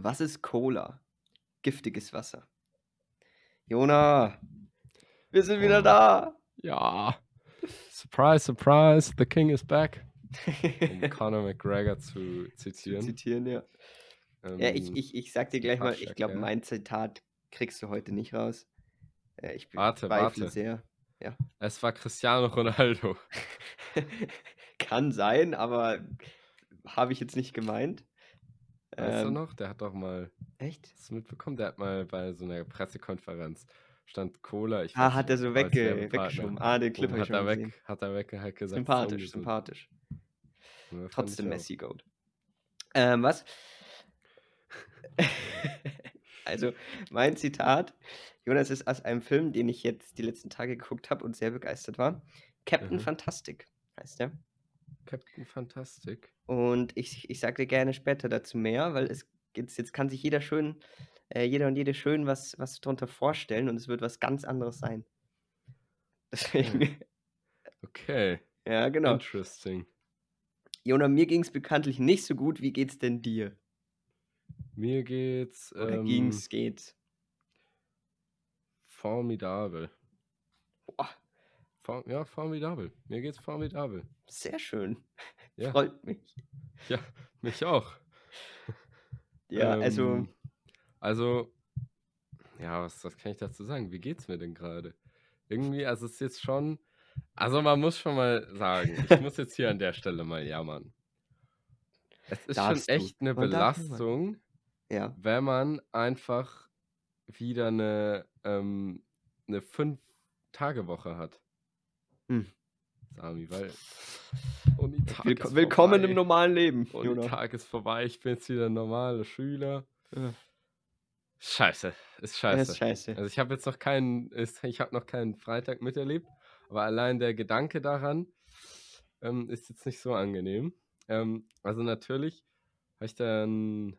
Was ist Cola? Giftiges Wasser. Jona, wir sind wieder Oh. da. Ja. Surprise, surprise, the king is back. Um Conor McGregor zu Zu zitieren. zitieren, ja. Ja, ich, Ähm, ich, ich sag dir gleich mal, ich glaube, mein Zitat kriegst du heute nicht raus. Äh, ich Warte, warte. sehr. Es war Cristiano Ronaldo. Kann sein, aber habe ich jetzt nicht gemeint. Weißt du Ähm, noch? Der hat doch mal, Echt? hast du mitbekommen? Der hat mal bei so einer Pressekonferenz stand Cola. Ich Ah, hat er so wegge weggeschoben. Ah, den Clip habe ich hat schon er gesehen. weg, hat er weg halt gesagt, Sympathisch, sympathisch. Ja, Trotzdem. Messi Goat. Ähm, was? also, mein Zitat, Jonas, ist aus einem Film, den ich jetzt die letzten Tage geguckt habe und sehr begeistert war. Captain Mhm. Fantastic heißt der. Captain Fantastic. Und ich, ich sage dir gerne später dazu mehr, weil es jetzt, jetzt kann sich jeder schön, äh, jeder und jede schön was, was darunter vorstellen und es wird was ganz anderes sein. Deswegen, Okay, ja, genau. interesting. Jona, mir ging es bekanntlich nicht so gut. Wie geht's denn dir? Mir geht's Oder ähm, ging's, geht's? formidabel. Boah, Ja, formidabel. Mir geht's formidabel. sehr schön. Ja, Freut mich. ja, mich auch. Ja, also, Ähm, also, ja, was, was kann ich dazu sagen? Wie geht's mir denn gerade? Irgendwie, also es ist jetzt schon, also man muss schon mal sagen, ich muss jetzt hier an der Stelle mal jammern. Es ist Darfst schon du. echt eine Man. Belastung, ja. wenn man einfach wieder eine, ähm, eine Fünf-Tage-Woche hat. Hm. Sami, weil und die Tag Willko ist willkommen vorbei. im normalen Leben, Und Jona. der Tag ist vorbei, ich bin jetzt wieder ein normaler Schüler. Ja, Scheiße, ist Das scheiße. ist scheiße. Also ich habe jetzt noch keinen, ist- ich habe noch keinen Freitag miterlebt, aber allein der Gedanke daran ähm, ist jetzt nicht so angenehm. Ähm, also natürlich habe ich dann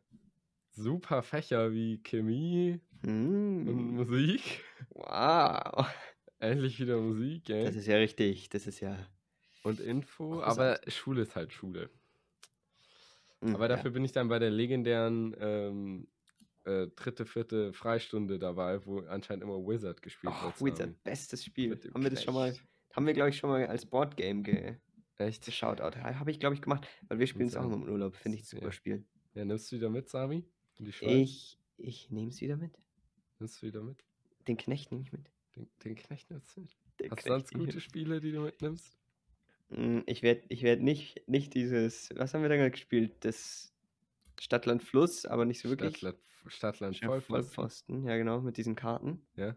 super Fächer wie Chemie und Hm. Musik. Wow. Endlich wieder Musik, Das gell? ist ja richtig. Das ist ja. Und Info, Großartig. aber Schule ist halt Schule. hm, Aber ja. dafür bin ich dann bei der legendären ähm, äh, dritte, vierte Freistunde dabei, wo anscheinend immer Wizard gespielt Oh, wird. Wizard, Sami. bestes Spiel. Haben wir das schon mal, haben wir, glaube ich, schon mal als Boardgame ge Echt? geschaut. Habe ich, glaube ich, gemacht, weil wir spielen es auch immer im Urlaub. Finde ich super Ja. Spiel. Ja, nimmst du wieder mit, Sami? Ich, ich nehme es wieder mit. Nimmst du wieder mit? Den Knecht nehme ich mit. Den, den Knecht nimmst du mit? Den Hast du sonst gute mit. Spiele, die du mitnimmst? Mm, Ich werde ich werd nicht, nicht dieses, was haben wir da gespielt? Das Stadtland Fluss, aber nicht so wirklich. Stadtland, Stadtland? Vollpfosten, ja genau, mit diesen Karten. Ja.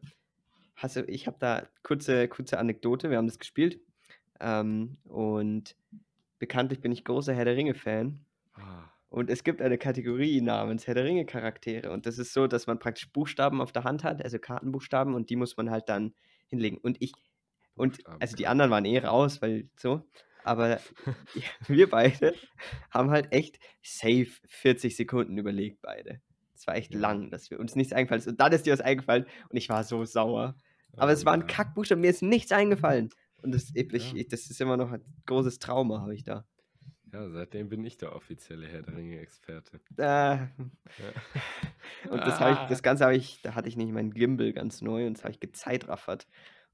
Hast du, ich habe da kurze, kurze Anekdote, wir haben das gespielt. Ähm, und bekanntlich bin ich großer Herr der Ringe-Fan. Ah, Und es gibt eine Kategorie namens Herr der Ringe-Charaktere. Und das ist so, dass man praktisch Buchstaben auf der Hand hat, also Kartenbuchstaben, und die muss man halt dann hinlegen. Und ich, und also die anderen waren eh raus, weil so. Aber wir beide haben halt echt safe 40 Sekunden überlegt, beide. Es war echt Ja. lang, dass wir uns nichts eingefallen ist. Und dann ist dir was eingefallen und ich war so sauer. Aber Oh es waren ja. Kackbuchstaben, mir ist nichts eingefallen. Und das, ich, Ja. das ist immer noch ein großes Trauma, habe ich da. Ja, seitdem bin ich der offizielle Herr der Ringe-Experte. Ah, Ja. Und das, habe ich, Ah. das Ganze habe ich, da hatte ich nicht meinen Gimbal ganz neu und das habe ich gezeitraffert.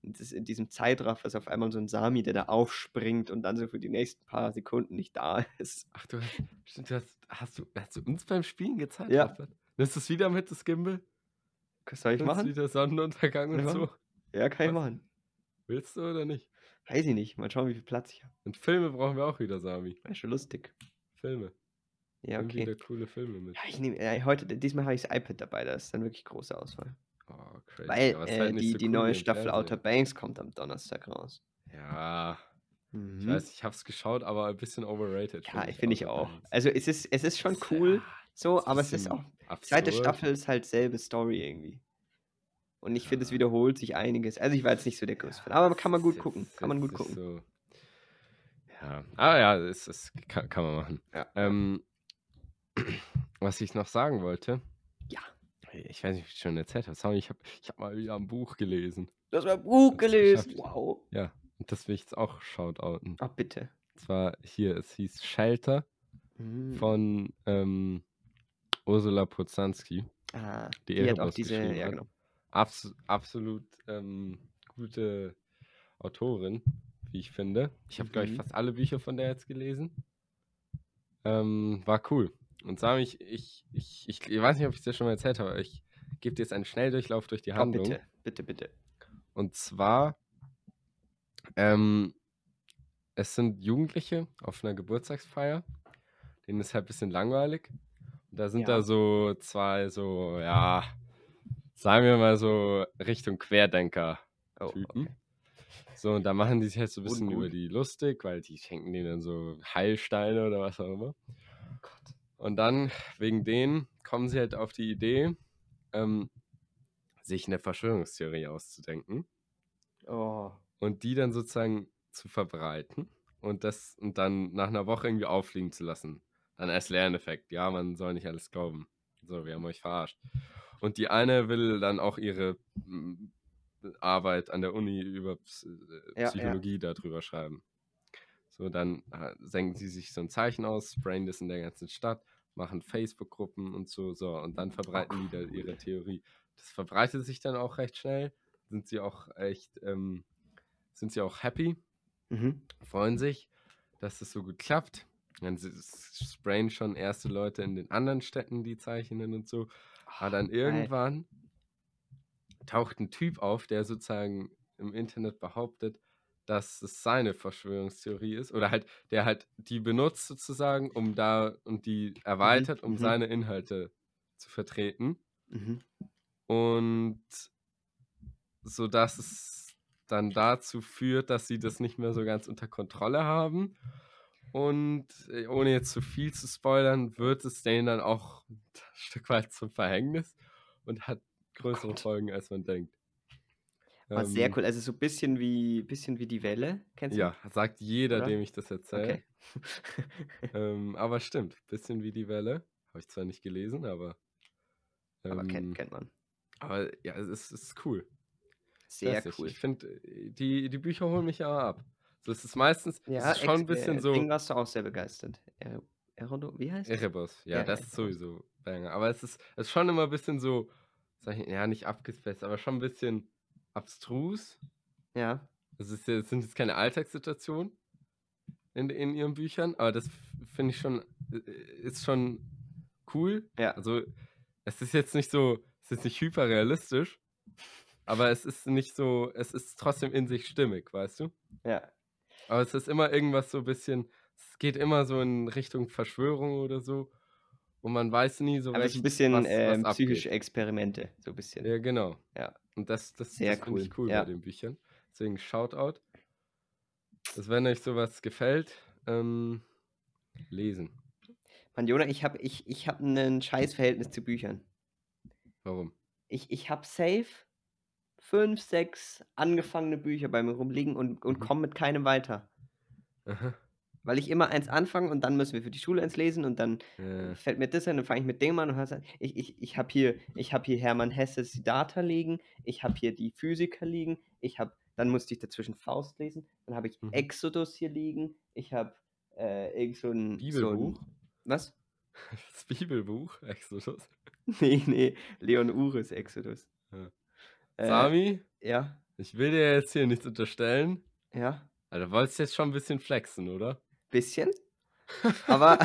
Und das, in diesem Zeitraffer ist auf einmal so ein Sami, der da aufspringt und dann so für die nächsten paar Sekunden nicht da ist. Ach du, hast- stimmt, du hast, hast, du, hast du uns beim Spielen gezeigt? Ja. Nimmst du es wieder mit, das Gimbal? Was soll ich Nimmst machen? wieder Sonnenuntergang und Ja. so? Ja, kann ich Was? machen. Willst du oder nicht? Weiß ich nicht. Mal schauen, wie viel Platz ich habe. Und Filme brauchen wir auch wieder, Sami. Wäre schon lustig. Filme. Ja, okay. wieder coole Filme mit. Ja, ich nehme, äh, heute, diesmal habe ich das iPad dabei, da ist dann wirklich große Auswahl. Oh, crazy. Weil äh, halt die, so die cool neue Staffel. Outer Banks kommt am Donnerstag raus. Ja, ich Mhm. weiß, ich hab's geschaut, aber ein bisschen overrated. Ja, finde ich Outer auch. Banks. Also es ist, es ist schon cool, ja, so, aber es ist auch Zweite absurd. Staffel ist halt selbe Story irgendwie. Und ich finde, es wiederholt sich einiges. Also ich war jetzt nicht so der größte Fan, aber kann man gut gucken. Kann man gut gucken. So, ja, ah ja, es, es kann, kann man machen. Ja. Ähm, was ich noch sagen wollte. Ja. Ich weiß nicht, wie ich schon erzählt habe. Sorry, ich habe ich hab mal wieder ein Buch gelesen. Du hast mein Buch Hab's gelesen. Wow. Ja, und das will ich jetzt auch shoutouten. Ach, bitte. Und zwar hier, es hieß Shelter Mhm. von ähm, Ursula Poznanski, Ah, die die hat auch diese, ja genau. Abs absolut ähm, gute Autorin, wie ich finde. Ich habe, glaube ich, Mhm. fast alle Bücher von der jetzt gelesen. Ähm, war cool. Und Sami, ich, ich, ich, ich, ich weiß nicht, ob ich es dir schon mal erzählt habe, aber ich gebe dir jetzt einen Schnelldurchlauf durch die Oh, Handlung. bitte, bitte, bitte. Und zwar, ähm, es sind Jugendliche auf einer Geburtstagsfeier. Denen ist halt ein bisschen langweilig. Und da sind Ja. da so zwei, so, ja, sagen wir mal so Richtung Querdenker. Oh, okay. So, und da machen die sich halt so ein bisschen über die lustig, weil die schenken denen dann so Heilsteine oder was auch immer. Gott. Und dann, wegen denen, kommen sie halt auf die Idee, ähm, sich eine Verschwörungstheorie auszudenken Oh, und die dann sozusagen zu verbreiten und das und dann nach einer Woche irgendwie auffliegen zu lassen. Dann als Lerneffekt. Ja, man soll nicht alles glauben. So, wir haben euch verarscht. Und die eine will dann auch ihre mm, Arbeit an der Uni über Ps- äh, Ja, ja. Psychologie darüber schreiben. So, dann äh, senken sie sich so ein Zeichen aus, sprayen das in der ganzen Stadt, machen Facebook-Gruppen und so, so, und dann verbreiten die da ihre Theorie. Das verbreitet sich dann auch recht schnell. Sind sie auch echt, ähm, sind sie auch happy, mhm. freuen sich, dass es so gut klappt. Dann sprayen schon erste Leute in den anderen Städten die Zeichnen und so. Aber dann geil. irgendwann taucht ein Typ auf, der sozusagen im Internet behauptet, dass es seine Verschwörungstheorie ist. Oder halt, der halt die benutzt sozusagen, um da und die erweitert, um mhm. seine Inhalte zu vertreten. Mhm. Und so dass es dann dazu führt, dass sie das nicht mehr so ganz unter Kontrolle haben. Und äh, ohne jetzt zu viel zu spoilern, wird es denen dann auch ein Stück weit zum Verhängnis und hat größere Gott. Folgen, als man denkt. War sehr Ähm, cool. Also so ein bisschen wie, bisschen wie die Welle. Kennst du? Ja, sagt jeder, Oder? dem ich das erzähle. Okay. Ähm, aber stimmt, bisschen wie die Welle. Habe ich zwar nicht gelesen, aber. Aber ähm, kennt, kennt man. Aber ja, es ist, es ist cool. Sehr cool. Ich finde, die, die Bücher holen mich ja ab. So, es ist meistens, Ja, es ist schon ein bisschen äh, so. Ding warst du auch sehr begeistert. Er Erodo, wie heißt es? Erebus, ja, Ja, das ist sowieso Banger. Aber es ist, es ist schon immer ein bisschen so, sag ich, ja, nicht abgespaced, aber schon ein bisschen abstrus. Ja. Es, ist, ja- es sind jetzt keine Alltagssituationen in, in ihren Büchern, aber das finde ich schon, äh, ist schon cool. Ja. Also, es ist jetzt nicht so, es ist nicht hyperrealistisch, aber es ist nicht so, es ist trotzdem in sich stimmig, weißt du? Ja. Aber es ist immer irgendwas so ein bisschen, es geht immer so in Richtung Verschwörung oder so. Und man weiß nie so Aber recht, so ein bisschen was, was ähm, abgeht. psychische Experimente. So ein bisschen. Ja, genau. Ja. Und das, das, Sehr das finde ich cool, cool ja. bei den Büchern. Deswegen Shoutout. Also wenn euch sowas gefällt, ähm, lesen. Mann, Jona, ich habe ich, ich hab ein Scheißverhältnis zu Büchern. Warum? Ich, ich habe safe fünf, sechs angefangene Bücher bei mir rumliegen und, und Mhm. komme mit keinem weiter. Aha. Weil ich immer eins anfange und dann müssen wir für die Schule eins lesen und dann Ja. fällt mir das ein, dann fange ich mit dem an und hör's an. Ich, ich, ich habe hier, ich hab hier Hermann Hesse Siddhartha liegen, ich habe hier die Physiker liegen, ich habe, dann musste ich dazwischen Faust lesen, dann habe ich Mhm. Exodus hier liegen, ich habe äh, irgend so ein, so ein Bibelbuch? Was? Das Bibelbuch, Exodus. Nee, nee, Leon Uris Exodus. Ja. Äh, Sami, ja, ich will dir jetzt hier nichts unterstellen. ja, Aber du wolltest jetzt schon ein bisschen flexen, oder? bisschen. Aber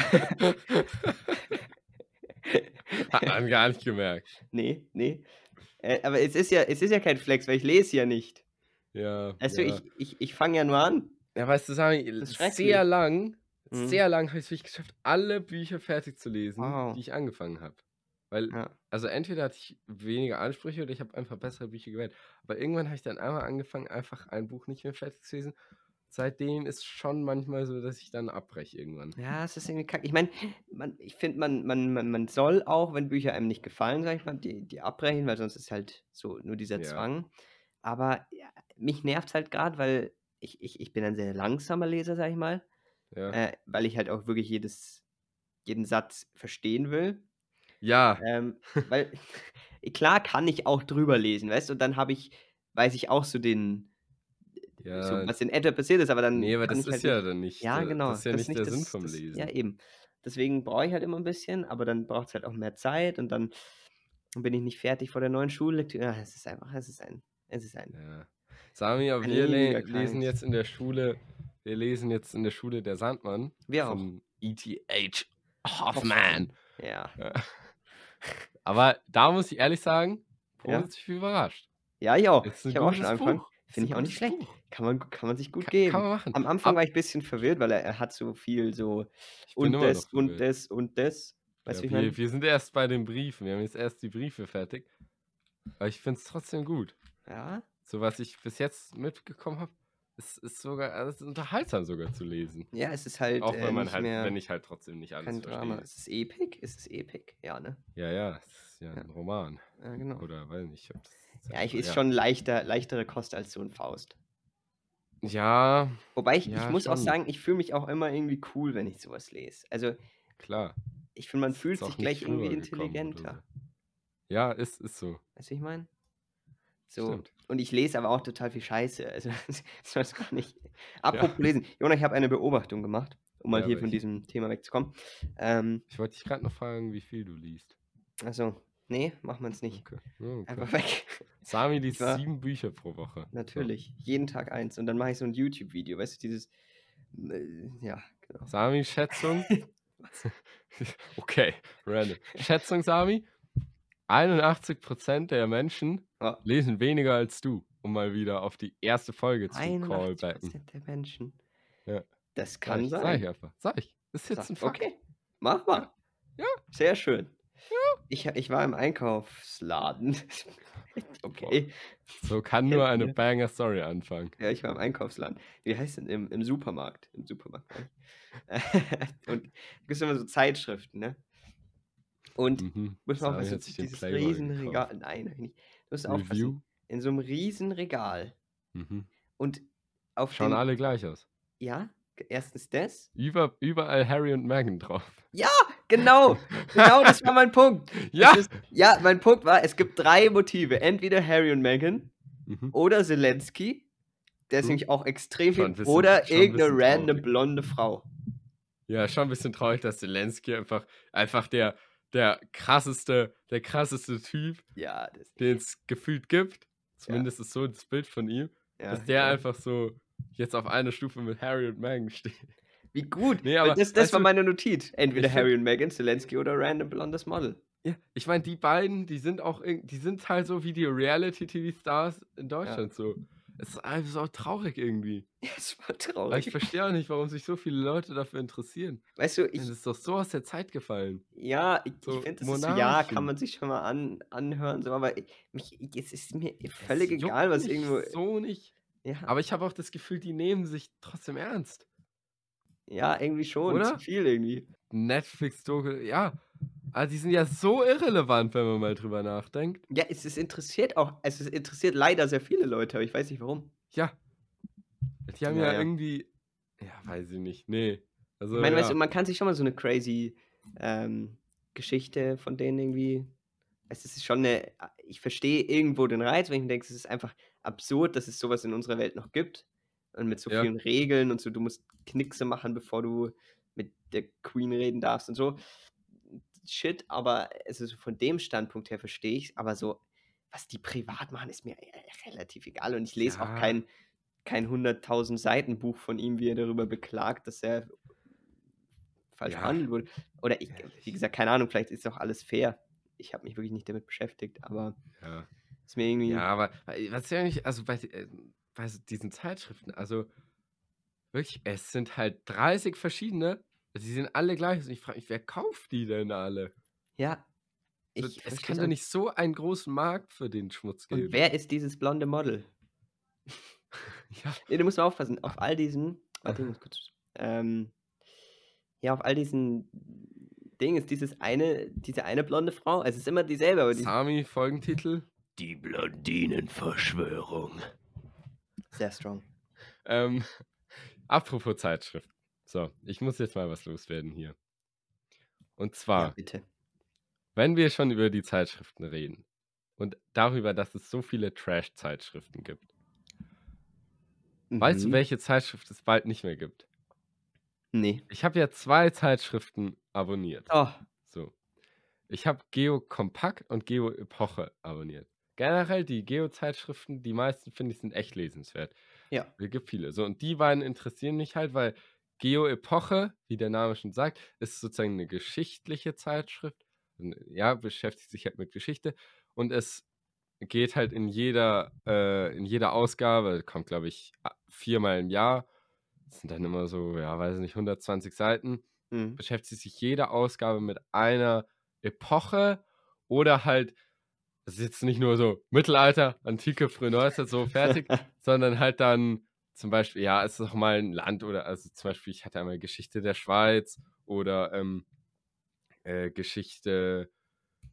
Hat man gar nicht gemerkt. nee, nee. Äh, aber es ist ja, es ist ja kein Flex, weil ich lese ja nicht. Ja. Du, ja. ich, ich, ich fange ja nur an. Ja, weißt du, Sami, sehr lang, Mhm. sehr lang habe ich es wirklich geschafft, alle Bücher fertig zu lesen, Wow. die ich angefangen habe. Weil, Ja. also entweder hatte ich weniger Ansprüche oder ich habe einfach bessere Bücher gewählt. Aber irgendwann habe ich dann einmal angefangen, einfach ein Buch nicht mehr fertig zu lesen. Seitdem ist schon manchmal so, dass ich dann abbreche irgendwann. Ja, es ist irgendwie kacke. Ich meine, ich finde, man, man, man, man soll auch, wenn Bücher einem nicht gefallen, sag ich mal, die, die abbrechen, weil sonst ist halt so nur dieser Ja. Zwang. Aber ja, mich nervt halt gerade, weil ich, ich, ich bin ein sehr langsamer Leser, sag ich mal, äh, weil ich halt auch wirklich jedes, jeden Satz verstehen will. Ja. Ähm, weil, klar kann ich auch drüber lesen, weißt du, und dann habe ich, weiß ich auch so den, so, ja. was in etwa passiert ist, aber dann nee, aber das ich ist halt ja nicht, dann nicht, ja, äh, genau, das ist ja das nicht der das, Sinn vom das, Lesen. ja eben. deswegen brauche ich halt immer ein bisschen, aber dann braucht es halt auch mehr Zeit und dann bin ich nicht fertig vor der neuen Schullektüre. Ja, es ist einfach, es ist ein, es ist ein. Ja. Sami, aber wir le lesen jetzt in der Schule, wir lesen jetzt in der Schule der Sandmann Wir auch. von E.T.H. Hoffman. Ja. Ja. Aber da muss ich ehrlich sagen, Ja. positiv überrascht. Ja, ich auch. Ich habe auch schon angefangen. Finde ich auch nicht schlecht. Buch. Kann man, kann man sich gut Kann, geben. kann man machen. Am Anfang Ab, war ich ein bisschen verwirrt, weil er, er hat so viel so und das und das und das. Du, Ja, meine? wir, wir sind erst bei den Briefen. Wir haben jetzt erst die Briefe fertig. Aber ich finde es trotzdem gut. Ja. So was ich bis jetzt mitbekommen habe, es ist sogar also es ist unterhaltsam sogar zu lesen. Ja, es ist halt Auch äh, wenn man nicht halt, wenn ich halt trotzdem nicht alles kein Drama. verstehe. Ist es Epic? Ist es Epic? Ja, ne? Ja, ja, es ist ja Ja. ein Roman. Ja, genau. Oder weiß nicht, Ja, ich, ist ja. schon leichter, leichtere Kost als so ein Faust. Ja, Wobei ich, ich Ja, muss auch schon. sagen, ich fühle mich auch immer irgendwie cool, wenn ich sowas lese. Also klar. ich finde, man Ist fühlt auch sich gleich irgendwie intelligenter. so. Ja, ist, ist so. Weißt du, ich meine? So. Stimmt. Und ich lese aber auch total viel Scheiße. Also das weiß gar nicht. Apropos lesen. Jona, ich habe eine Beobachtung gemacht, um mal Ja, hier von welche? diesem Thema wegzukommen. Ähm, Ich wollte dich gerade noch fragen, wie viel du liest. also, nee, machen wir es nicht. Okay. Ja, okay. Einfach weg. Sami liest war- sieben Bücher pro Woche. So. Natürlich. Jeden Tag eins. Und dann mache ich so ein YouTube-Video. Weißt du, dieses. äh, Ja, genau. Sami, Schätzung. Was? okay, random. Schätzung, Sami. 81% der Menschen Ja. lesen weniger als du, um mal wieder auf die erste Folge zu 81% callbacken. der Menschen. Ja. Das Sag kann ich, sein. Sag ich einfach. Sag ich. Ist jetzt Sag- ein Fakt. Okay, mach mal. Ja. Sehr schön. Ich, ich war im Einkaufsladen. okay. So kann nur eine Ja. Banger Story anfangen. Ja, ich war im Einkaufsladen. Wie heißt denn? Im, im Supermarkt. Im Supermarkt. ich. Und da gibt es immer so Zeitschriften, ne? Und Mhm. muss man aufpassen, dieses Riesenregal. Nein, hab ich nicht. Musst. Review. In so einem Riesenregal. Mhm. Und auf Schauen dem, alle gleich aus. Ja, erstens das. Über, überall Harry und Meghan drauf. Ja, genau. genau, das war mein Punkt. Ja! Ist, ja, mein Punkt war, es gibt drei Motive. Entweder Harry und Meghan Mhm. oder Zelensky. Der ist True. nämlich auch extrem viel. bisschen- Oder irgendeine random blonde Frau. Ja, schon ein bisschen traurig, dass Zelensky einfach, einfach der, der krasseste, der krasseste Typ, Ja, den es gefühlt gibt. Zumindest ist so das Bild von ihm, Ja, dass der ja. einfach so jetzt auf einer Stufe mit Harry und Meghan steht. Wie gut. Nee, aber das das war du, meine Notiz. Entweder find- Harry und Meghan, Zelensky oder random blondes Model. Ja, ich meine, die beiden, die sind auch, die sind halt so wie die Reality-TV-Stars in Deutschland so. Es ist einfach so traurig irgendwie. Es war Aber ich traurig. verstehe auch nicht, warum sich so viele Leute dafür interessieren. Weißt du, Ich, das ist doch so aus der Zeit gefallen. ja, ich, so ich finde, das ist so, ja, kann man sich schon mal an, anhören, so, aber ich, mich, es ist mir völlig Es egal, was irgendwo. So nicht. Ja, Aber ich habe auch das Gefühl, die nehmen sich trotzdem ernst. ja, irgendwie schon. Oder? Zu viel irgendwie. Netflix-Doku, ja. Also die sind ja so irrelevant, wenn man mal drüber nachdenkt. Ja, es ist interessiert auch, es interessiert leider sehr viele Leute, aber ich weiß nicht warum. Ja. Die haben Ja, ja, ja. irgendwie. Ja, weiß ich nicht. Nee. Also, Ich meine, ja. weißt du, man kann sich schon mal so eine crazy ähm, Geschichte von denen irgendwie. Es ist schon eine. Ich verstehe irgendwo den Reiz, wenn ich mir denke, es ist einfach absurd, dass es sowas in unserer Welt noch gibt. Und mit so Ja. vielen Regeln und so, du musst Knickse machen, bevor du mit der Queen reden darfst und so. Shit, aber also so von dem Standpunkt her verstehe ich es. Aber so, was die privat machen, ist mir äh, relativ egal. Und ich lese auch Ja. kein, kein 100.000 Seiten Buch von ihm, wie er darüber beklagt, dass er falsch Ja. behandelt wurde. Oder ich, wie gesagt, keine Ahnung, vielleicht ist auch alles fair. Ich habe mich wirklich nicht damit beschäftigt, aber Ja. ist mir irgendwie. Ja, aber äh, was ja nicht, also bei, äh, bei so diesen Zeitschriften, also wirklich, es sind halt 30 verschiedene, die sind alle gleich. Und ich frage mich, wer kauft die denn alle? Ja. So, Ich es kann doch nicht so einen großen Markt für den Schmutz geben. Und wer ist dieses blonde Model? Ja, Nee, du musst mal aufpassen. Auf all diesen. Warte, ich muss kurz. Ähm, ja, auf all diesen Dingen ist dieses eine, diese eine blonde Frau. Es ist immer dieselbe, aber die Sami, Folgentitel. Die Blondinenverschwörung. sehr strong. Ähm, apropos Zeitschrift. So, ich muss jetzt mal was loswerden hier. Und Ja, zwar, bitte. wenn wir schon über die Zeitschriften reden und darüber, dass es so viele Trash-Zeitschriften gibt. Weißt du, Mhm. welche Zeitschrift es bald nicht mehr gibt? Nee. Ich habe ja zwei Zeitschriften abonniert. Oh, So. Ich habe Geo Kompakt und Geo Epoche abonniert. Generell die Geo-Zeitschriften, die meisten finde ich sind echt lesenswert. ja. Es gibt viele. So, und die beiden interessieren mich halt, weil Geo Epoche, wie der Name schon sagt, ist sozusagen eine geschichtliche Zeitschrift. Und, Ja, beschäftigt sich halt mit Geschichte. Und es geht halt in jeder, äh, in jeder Ausgabe, kommt glaube ich viermal im Jahr. Das sind dann immer so, ja, weiß nicht, 120 Seiten Mhm. beschäftigt sich jede Ausgabe mit einer Epoche oder halt, es ist jetzt nicht nur so Mittelalter, Antike, Frühe Neuzeit, so fertig, sondern halt dann zum Beispiel, ja, es ist auch mal ein Land oder, also zum Beispiel, ich hatte einmal Geschichte der Schweiz oder ähm, äh, Geschichte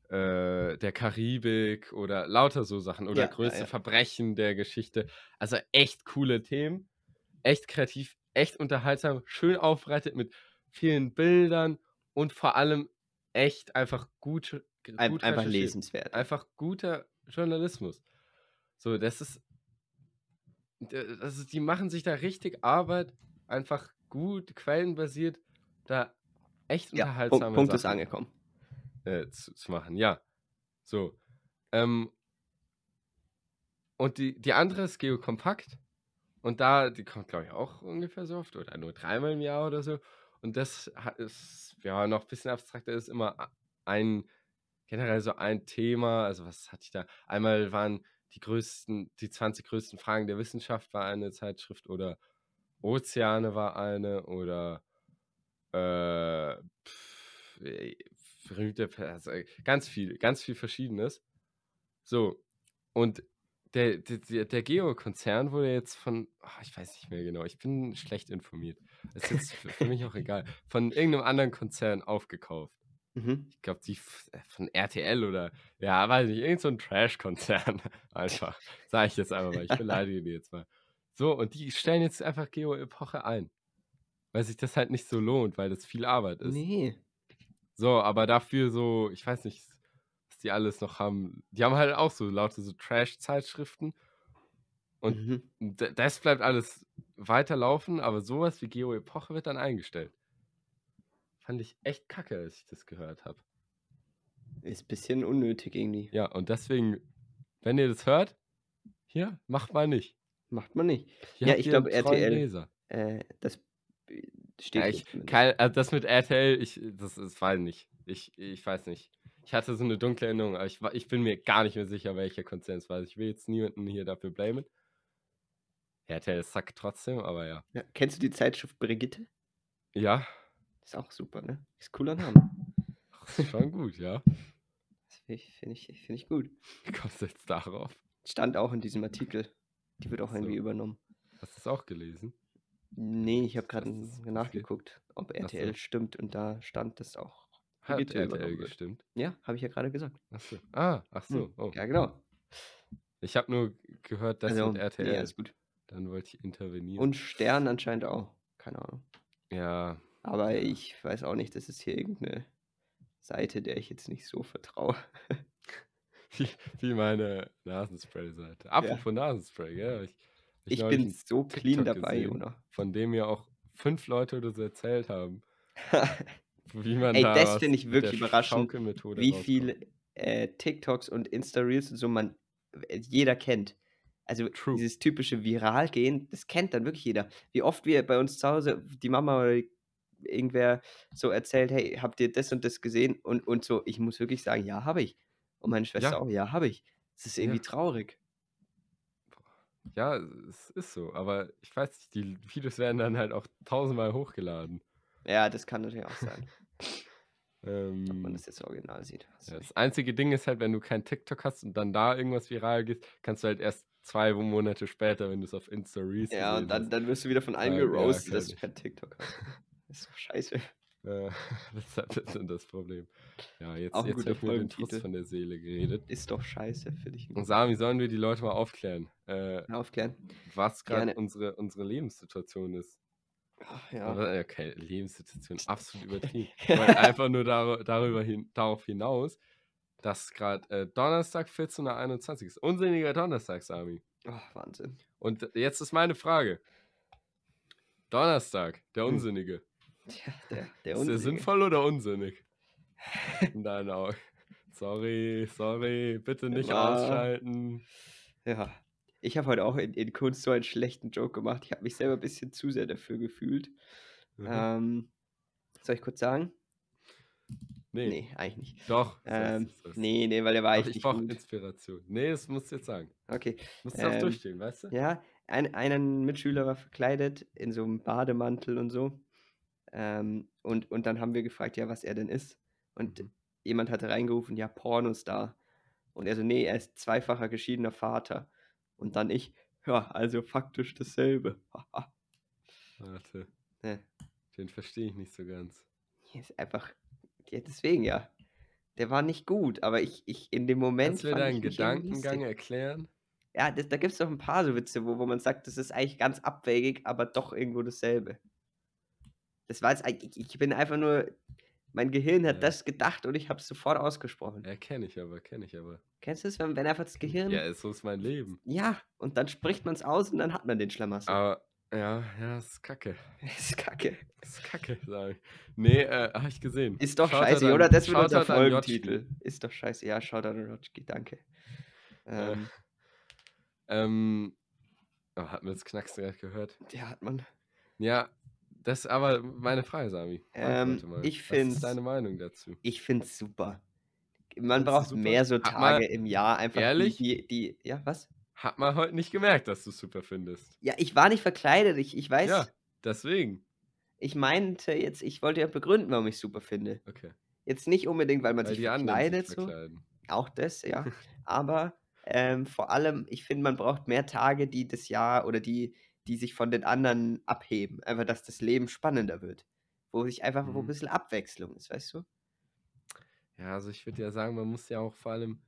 äh, der Karibik oder lauter so Sachen oder Ja, größte ja. Verbrechen der Geschichte. Also echt coole Themen, echt kreativ, echt unterhaltsam, schön aufbereitet mit vielen Bildern und vor allem echt einfach gut, Ein, gut einfach recherchiert. lesenswert. Einfach guter Journalismus. So, das ist, das ist, die machen sich da richtig Arbeit, einfach gut, quellenbasiert, da echt Ja, unterhaltsame Punkt, Punkt ist angekommen. äh, zu, zu machen. Ja, so. Ähm, und die, die andere ist Geokompakt. Und da, die kommt, glaube ich, auch ungefähr so oft oder nur dreimal im Jahr oder so. Und das ist, ja, noch ein bisschen abstrakter, ist immer ein, generell so ein Thema. Also, was hatte ich da? Einmal waren die größten, die 20 größten Fragen der Wissenschaft war eine Zeitschrift oder Ozeane war eine oder äh, pff, also äh, ganz viel, ganz viel Verschiedenes. So, und der, der, der, Geo-Konzern wurde jetzt von, ah, ich weiß nicht mehr genau, ich bin schlecht informiert. Ist jetzt für, für mich auch egal. Von irgendeinem anderen Konzern aufgekauft. Mhm. Ich glaube, die äh, von RTL oder, ja, weiß nicht, irgend so ein Trash-Konzern. Einfach. Sage ich jetzt einfach mal. Ich beleidige die jetzt mal. So, und die stellen jetzt einfach Geo-Epoche ein. Weil sich das halt nicht so lohnt, weil das viel Arbeit ist. Nee. So, aber dafür so, ich weiß nicht, was die alles noch haben. Die haben halt auch so lauter so Trash-Zeitschriften. Und Mhm. das bleibt alles weiterlaufen, aber sowas wie Geo Epoche wird dann eingestellt. Fand ich echt kacke, als ich das gehört habe. Ist ein bisschen unnötig irgendwie. Ja, und deswegen, wenn ihr das hört, hier, macht mal nicht. Macht man nicht. Hier Ja, ich ihr einen glaub, treuen RTL. Äh, das äh, steht Ja, ich, kein, also das mit RTL, ich, das, das weiß ich nicht. Ich, ich weiß nicht. Ich hatte so eine dunkle Erinnerung, aber ich, ich bin mir gar nicht mehr sicher, welcher Konzern es war. Ich will jetzt niemanden hier dafür blamen. RTL sackt trotzdem, aber ja. Ja, kennst du die Zeitschrift Brigitte? Ja, Ist auch super, ne? Ist cooler Name. ist schon gut, ja. Das finde ich, find ich, find ich gut. Wie kommst du jetzt darauf? Stand auch in diesem Artikel. Die wird auch so. irgendwie übernommen. Hast du es auch gelesen? Nee, ich habe gerade ist- nachgeguckt, ob Ach so. RTL stimmt und da stand das auch. Hat RTL gestimmt? Ja, habe ich ja gerade gesagt. Ach so. Ah, ach so. Hm, Oh. Ja, genau. Ich habe nur gehört, das also, mit RTL. nee, alles gut. Dann wollte ich intervenieren. Und Stern anscheinend auch. Keine Ahnung. ja, Aber Ja. ich weiß auch nicht, das ist hier irgendeine Seite, der ich jetzt nicht so vertraue. wie, wie meine Nasenspray-Seite. Apropos Nasenspray, gell? Ich, Ich neulich bin so clean TikTok dabei, gesehen, Jona. Von dem mir auch fünf Leute oder so erzählt haben, wie man Ey, da das finde ich wirklich überraschend, Wie rauskommt. viel äh, TikToks und Insta-Reels und so man äh, jeder kennt. Also True. dieses typische Viral-Gehen, das kennt dann wirklich jeder. Wie oft wir bei uns zu Hause, die Mama oder irgendwer so erzählt, hey, habt ihr das und das gesehen? Und, und so, ich muss wirklich sagen, ja, habe ich. Und meine Schwester Ja. auch, ja, habe ich. Das ist irgendwie Ja. traurig. Ja, es ist so, aber ich weiß nicht, die Videos werden dann halt auch tausendmal hochgeladen. Ja, das kann natürlich auch sein, ob man Ähm, das jetzt original sieht. Ja, das einzige Ding ist halt, wenn du kein TikTok hast und dann da irgendwas viral geht, kannst du halt erst zwei Monate später, wenn du es auf Insta Reels Ja, und dann, dann wirst du wieder von allen ja, geroastet, dass du kein TikTok hast. Das ist doch scheiße. Äh, das ist bisschen das Problem. Ja, jetzt, Auch jetzt ich mir den Folgentitel. von der Seele geredet. Ist doch scheiße für dich. Und Sami, sollen wir die Leute mal aufklären, äh, Aufklären. was gerade unsere, unsere Lebenssituation ist? Ach, ja. Oder, äh, okay, Lebenssituation, absolut übertrieben. Einfach nur dar darüber hin darauf hinaus, dass gerade äh, Donnerstag 14.21 Uhr ist. Unsinniger Donnerstag, Sami. Oh, Wahnsinn. Und jetzt ist meine Frage. Donnerstag, der Hm. Tja, der, der Ist der sinnvoll oder unsinnig? In deinen Augen. Sorry, sorry, bitte nicht Ja. ausschalten. Ja. Ich habe heute auch in, in Kunst so einen schlechten Joke gemacht. Ich habe mich selber ein bisschen zu sehr dafür gefühlt. Mhm. Ähm, soll ich kurz sagen? nee, Nee, eigentlich nicht. doch. Ähm, sagst du's. nee, nee, weil der war Aber echt ich brauche. Inspiration. Nee, das musst du jetzt sagen. Okay. Musst du auch Ähm, durchstehen, weißt du? Ja, ein, ein Mitschüler war verkleidet in so einem Bademantel und so. Ähm, und, und dann haben wir gefragt, ja, was er denn ist. Und Mhm. jemand hatte reingerufen, ja, Pornostar. Und er so, nee, er ist zweifacher geschiedener Vater. Und dann ich, ja, also faktisch dasselbe. Warte, Ja, den verstehe ich nicht so ganz. hier ist einfach, ja, deswegen ja. Der war nicht gut, aber ich, ich in dem Moment. Kannst du mir deinen Gedankengang erklären? Ja, das, da gibt es doch ein paar so Witze, wo, wo man sagt, das ist eigentlich ganz abwegig, aber doch irgendwo dasselbe. Das war jetzt, eigentlich- ich, ich bin einfach nur, mein Gehirn hat Ja. das gedacht und ich habe es sofort ausgesprochen. Ja, kenne ich aber, kenne ich aber. Kennst du es, wenn, wenn einfach das Gehirn. Ja, so ist mein Leben. Ja, und dann spricht man es aus und dann hat man den Schlamassel. Aber, ja, ja, das ist kacke. Ist kacke. Ist kacke, sag ich. Nee, äh, hab ich gesehen. Ist doch Shoutout scheiße, an- oder? Das wird unser. Folgentitel. Ist doch scheiße. Ja, Shoutout an Rotschki, danke. Äh, Ähm, Ähm, oh, hat man das gerade gehört? ja, hat man. Ja, das ist aber meine Frage, Sami. Ähm, ich Was find's- ist deine Meinung dazu? Ich finde es super. Man Findest du braucht super? mehr so Tage im Jahr, einfach Ehrlich? die, die. Ja, was? Hat man heute nicht gemerkt, dass du super findest. Ja, ich war nicht verkleidet. Ich, ich weiß, Ja, deswegen. ich meinte jetzt, ich wollte ja begründen, warum ich super finde. Okay. Jetzt nicht unbedingt, weil man Weil sich verkleidet, sich so. Auch das, ja. Aber ähm, vor allem, ich finde, man braucht mehr Tage, die das Jahr oder die, die sich von den anderen abheben. Einfach, dass das Leben spannender wird. Wo sich einfach, wo ein Mhm. bisschen Abwechslung ist, weißt du? Ja, also ich würde ja sagen, man muss ja auch vor allem,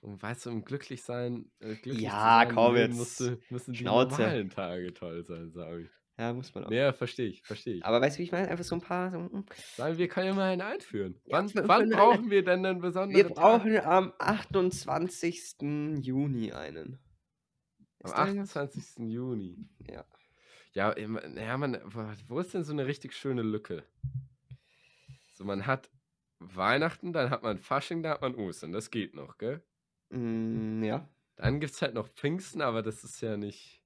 um, weißt du, um glücklich sein, äh, glücklich Ja, zu sein, komm jetzt. musste, müssen die Schnauze. normalen Tage toll sein, Sami. Ja, muss man auch. Ja, verstehe ich, verstehe ich. Aber weißt du, wie ich meine? Einfach so ein paar. So, mm. Sagen wir können ja mal einen einführen. Ja, Wann, eine- brauchen wir denn einen besonderen Wir Tag? brauchen am 28. Juni einen. Am Ist da irgendwas? 28. Juni. Ja. Ja, ja, man, wo- ist denn so eine richtig schöne Lücke? So, man hat Weihnachten, dann hat man Fasching, dann hat man Ostern. Das geht noch, gell? Mm, ja. Dann gibt es halt noch Pfingsten, aber das ist ja nicht.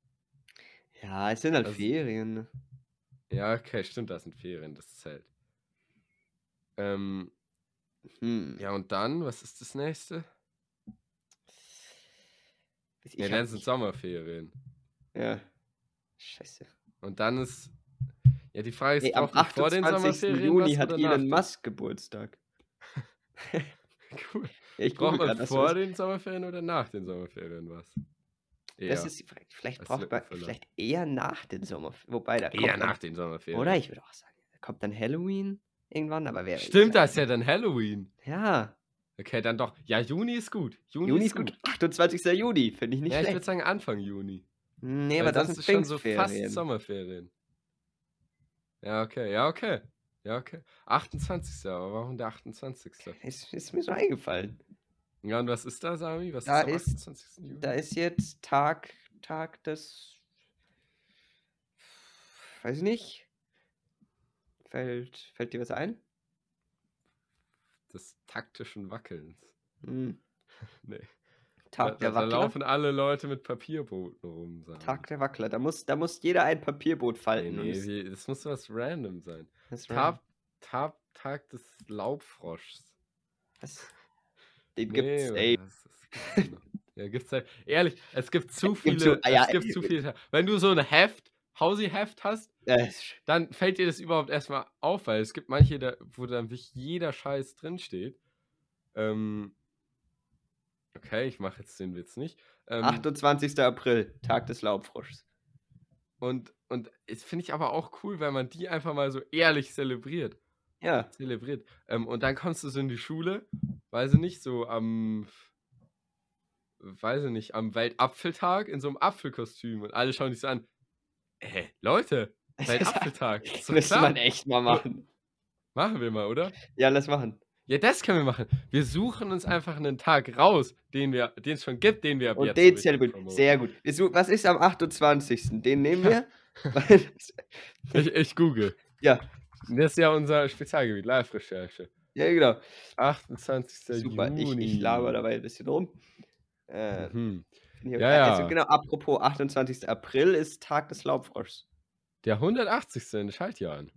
Ja, es sind halt Also- Ferien. ne? Ja, okay, stimmt, das sind Ferien, das zählt. Ähm, Hm. ja, und dann, was ist das nächste? Ja, dann sind Sommerferien. Ja. Scheiße. Und dann ist. Ja, die Frage ist, Nee, am braucht man vor den 28. Sommerferien Juni hat Elon? Musk Geburtstag. Cool. Ja, ich Braucht man grad, vor den Sommerferien oder nach den Sommerferien was? Das Eher, ist die Frage. Vielleicht braucht man vielleicht eher nach den Sommerferien. Wobei, da kommt eher dann, nach den Sommerferien. Oder? Ich würde auch sagen, da kommt dann Halloween irgendwann, aber wer Stimmt, das ist ja dann Halloween. Ja. Okay, dann doch. Ja, Juni ist gut. Juni, Juni ist gut. 28. Juni, finde ich nicht ja, ich würde schlecht. sagen Anfang Juni. Nee, Weil aber das ist schon so fast. Sommerferien. Ja, okay, ja, okay. Ja, okay. 28. Aber warum der 28.? Ist, ist mir so eingefallen. Ja, und was ist da, Sami? Was Da ist ist- 28. Juni? Da ist jetzt Tag, Tag des. Weiß ich nicht. Fällt, fällt dir was ein? Des taktischen Wackelns. Hm. Nee. Tag da, der da, da Wackler. laufen alle Leute mit Papierbooten rum, Sami. Tag der Wackler. Da muss, da muss jeder ein Papierboot Nee, falten. nee, wie- das muss was random sein. das. Tag, Tag, Tag des Laubfroschs. Was? Den Nee, gibt's, ey. gibt's noch? Ja, gibt's halt. Ehrlich, es gibt zu gibt viele. so- ah ja, es gibt äh, zu viele. Wenn du so ein Heft, Hausi-Heft hast, Äh, dann fällt dir das überhaupt erstmal auf, weil es gibt manche, da, wo dann wirklich jeder Scheiß drinsteht. Ähm, okay, ich mache jetzt den Witz nicht. Ähm, 28. April, Tag des Laubfroschs. und und das finde ich aber auch cool, wenn man die einfach mal so ehrlich zelebriert. Ja. Zelebriert. Ähm, und dann kommst du so in die Schule, weiß ich nicht, so am, weiß ich nicht, am Weltapfeltag in so einem Apfelkostüm und alle schauen dich so an. Hä, Leute, Weltapfeltag. Ist doch Müsste man echt mal machen. Machen wir mal, oder? Ja, lass machen. Ja, das können wir machen. Wir suchen uns einfach einen Tag raus, den wir, den es schon gibt, den wir ab Und den zelebrieren. Sehr gut. Was ist am 28.? Den nehmen Ja. wir. Weil- Ich, ich google. ja, Das ist ja unser Spezialgebiet, Live-Recherche. Ja, genau. 28. Super, ich, Juni. ich laber dabei ein bisschen rum. Äh, Mhm. Ja, Also ja. genau, apropos 28. April ist Tag des Laubfroschs. Der 180. Schaltjahr an.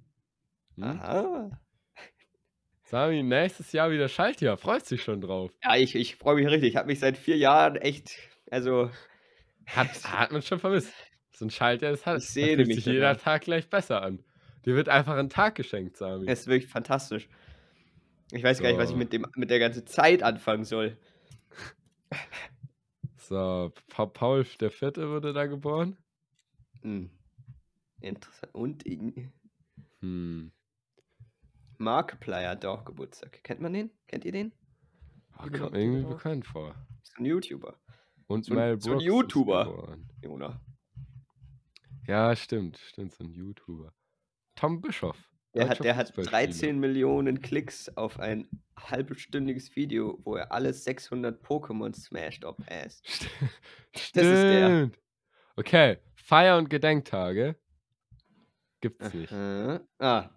Hm? Aha. Sami, nächstes Jahr wieder Schaltjahr. Freut sich schon drauf. Ja, ich, ich freue mich richtig. Ich habe mich seit vier Jahren echt, also Hat, hat man schon vermisst. So ein Schaltjahr, das hat Ich da sehne fühlt mich sich jeder. Tag gleich besser an. Dir wird einfach ein Tag geschenkt, Sami. es ist wirklich fantastisch. Ich weiß gar nicht, was ich So. mit, dem, mit der ganzen Zeit anfangen soll. So, pa Paul der Vierte wurde da geboren. Hm. Interessant. Und in- Hm. Markiplier hat auch Geburtstag. Kennt man den? Kennt ihr den? Liebe kommt Leute, irgendwie bekannt vor. So ein YouTuber. Und So ein- Mel so ein ist YouTuber. Jona. Ja, stimmt. Stimmt, so ein YouTuber. Tom Bischoff. Der hat, der hat Fußballspieler. 13 Millionen Klicks auf ein halbstündiges Video, wo er alle 600 Pokémon smashed auf Ass. Das ist der. Okay, Feier- und Gedenktage gibt's nicht. Aha. Ah.